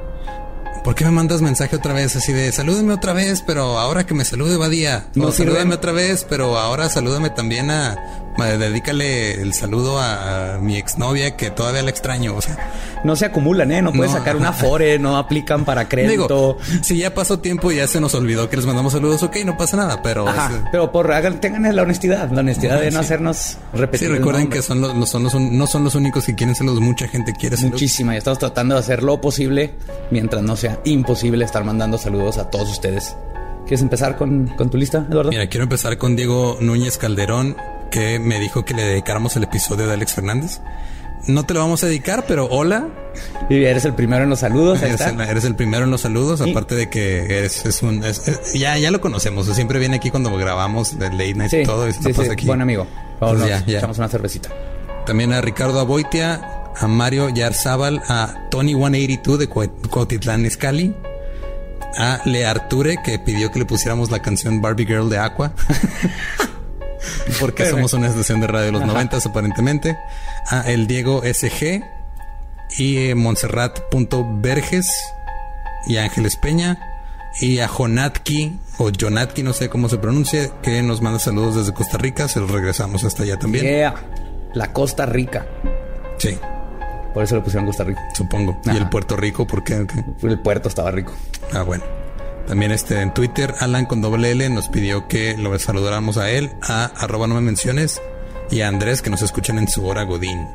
¿por qué me mandas mensaje otra vez así de salúdeme otra vez, pero ahora que me salude Badía? No No, sirve. salúdame otra vez, pero ahora salúdame también a dedícale el saludo a, mi exnovia que todavía la extraño, o sea, No se acumulan, ¿eh? No puedes No. sacar una fore, no aplican para crédito. digo, si ya pasó tiempo y ya se nos olvidó que les mandamos saludos, ok, no pasa nada, pero Ajá, es- pero por hagan, tengan la honestidad, la honestidad de no Sí. hacernos repetir. Sí, recuerden que son los, los- son los, no son los únicos que quieren saludos. Mucha gente quiere saludos. Muchísima. Y estamos tratando de hacer lo posible mientras no sea imposible estar mandando saludos a todos ustedes. ¿Quieres empezar con, con tu lista, Eduardo? Mira, quiero empezar con Diego Núñez Calderón, que me dijo que le dedicáramos el episodio de Alex Fernández. No te lo vamos a dedicar, pero hola. Y eres el primero en los saludos. Eres el, eres el primero en los saludos, Y- aparte de que es, es un... es- es- ya, ya lo conocemos, siempre viene aquí cuando grabamos de Late Night Sí, y todo. Y sí, sí, aquí. buen amigo. Vamos, Pues ya, ya. echamos una cervecita. También a Ricardo Aboitia, a Mario Yarzábal, a Tony 182 de Cuautitlán Izcalli, a Le Arture que pidió que le pusiéramos la canción Barbie Girl de Aqua. Porque somos una estación de radio de los noventas aparentemente. A el Diego SG y eh, Montserrat.verges y Ángeles Peña y a Jonatki o Jonatki, no sé cómo se pronuncia, que nos manda saludos desde Costa Rica. Se los regresamos hasta allá también. Yeah. La Costa Rica. Sí, Por eso le pusieron Costa Rica. supongo. Y el Puerto Rico, ¿por qué? ¿Qué? El puerto estaba rico. Ah, bueno. También este en Twitter, Alan con doble L nos pidió que lo saludáramos a él, a arroba no me menciones, y a Andrés que nos escuchan en su hora Godín.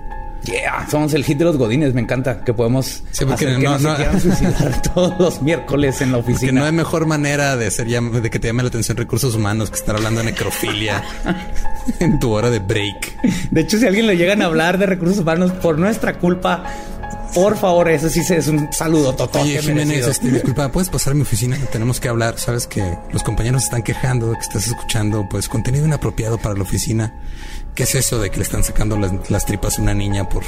Yeah, somos el hit de los godines. Me encanta que podemos Sí, porque hacer que no- no, no- se quieran suicidar todos los miércoles en la Que oficina. no hay mejor manera de ser de que te llame la atención recursos humanos que estar hablando de necrofilia en tu hora de break. De hecho, si a alguien le llegan a hablar de recursos humanos por nuestra culpa, por favor, eso sí es un saludo totote Oye, Jiménez, este, disculpa, ¿puedes pasar a mi oficina? Tenemos que hablar. Sabes que los compañeros están quejando de que estás escuchando, pues, contenido inapropiado para la oficina. ¿Qué es eso de que le están sacando las, las tripas a una niña por...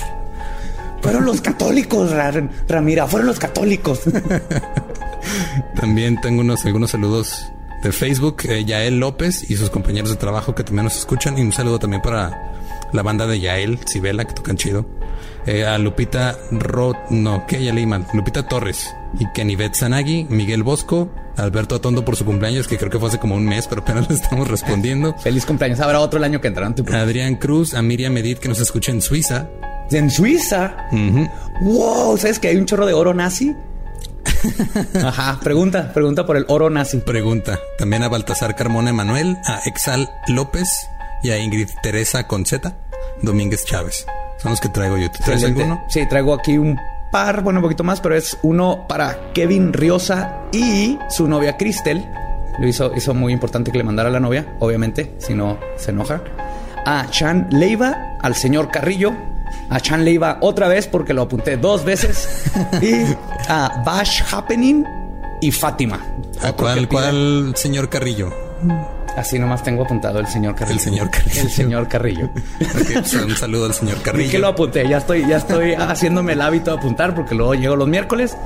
Fueron los católicos, Ra- Ramira, fueron los católicos. También tengo unos algunos saludos de Facebook, eh, Yael López y sus compañeros de trabajo que también nos escuchan. Y un saludo también para la banda de Yael, Sibela, que tocan chido. Eh, a Lupita Ro... No, que ya leí mal. Lupita Torres. Y Kenivet Sanagi, Miguel Bosco, Alberto Atondo por su cumpleaños, que creo que fue hace como un mes, pero apenas le estamos respondiendo. Feliz cumpleaños. Habrá otro el año que entrará. Adrián Cruz, a Miriam Medit, que nos escucha en Suiza. En Suiza. Wow, ¿sabes que hay un chorro de oro nazi? Ajá, pregunta, pregunta por el oro nazi. Pregunta. También a Baltasar Carmona Emanuel, a Exal López y a Ingrid Teresa Conceta Domínguez Chávez. Son los que traigo yo. ¿Tú traes Excelente. alguno? Sí, traigo aquí un par, bueno, un poquito más, pero es uno para Kevin Riosa y su novia Cristel. Lo hizo, hizo muy importante que le mandara a la novia, obviamente, si no se enoja. A Chan Leiva, al señor Carrillo. A Chan Leiva otra vez porque lo apunté dos veces. y a Bash Happening y Fátima. ¿A cuál señor Carrillo? Así nomás tengo apuntado el señor Carrillo. El señor Carrillo. El señor Carrillo. Pues, un saludo al señor Vi que lo Carrillo. apunté, ya estoy, ya estoy haciéndome el hábito de apuntar porque luego llego los miércoles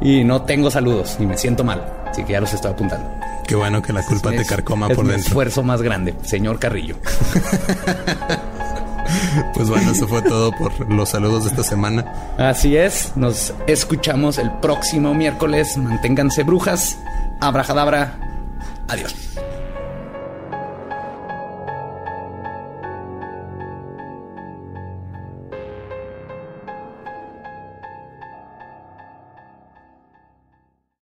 y no tengo saludos y me siento mal. Así que ya los estoy apuntando. Qué bueno que la culpa te carcoma es por mi dentro. esfuerzo más grande, señor Carrillo. Pues bueno, eso fue todo por los saludos de esta semana. Así es, nos escuchamos el próximo miércoles. Manténganse brujas. Abrajadabra. Adiós.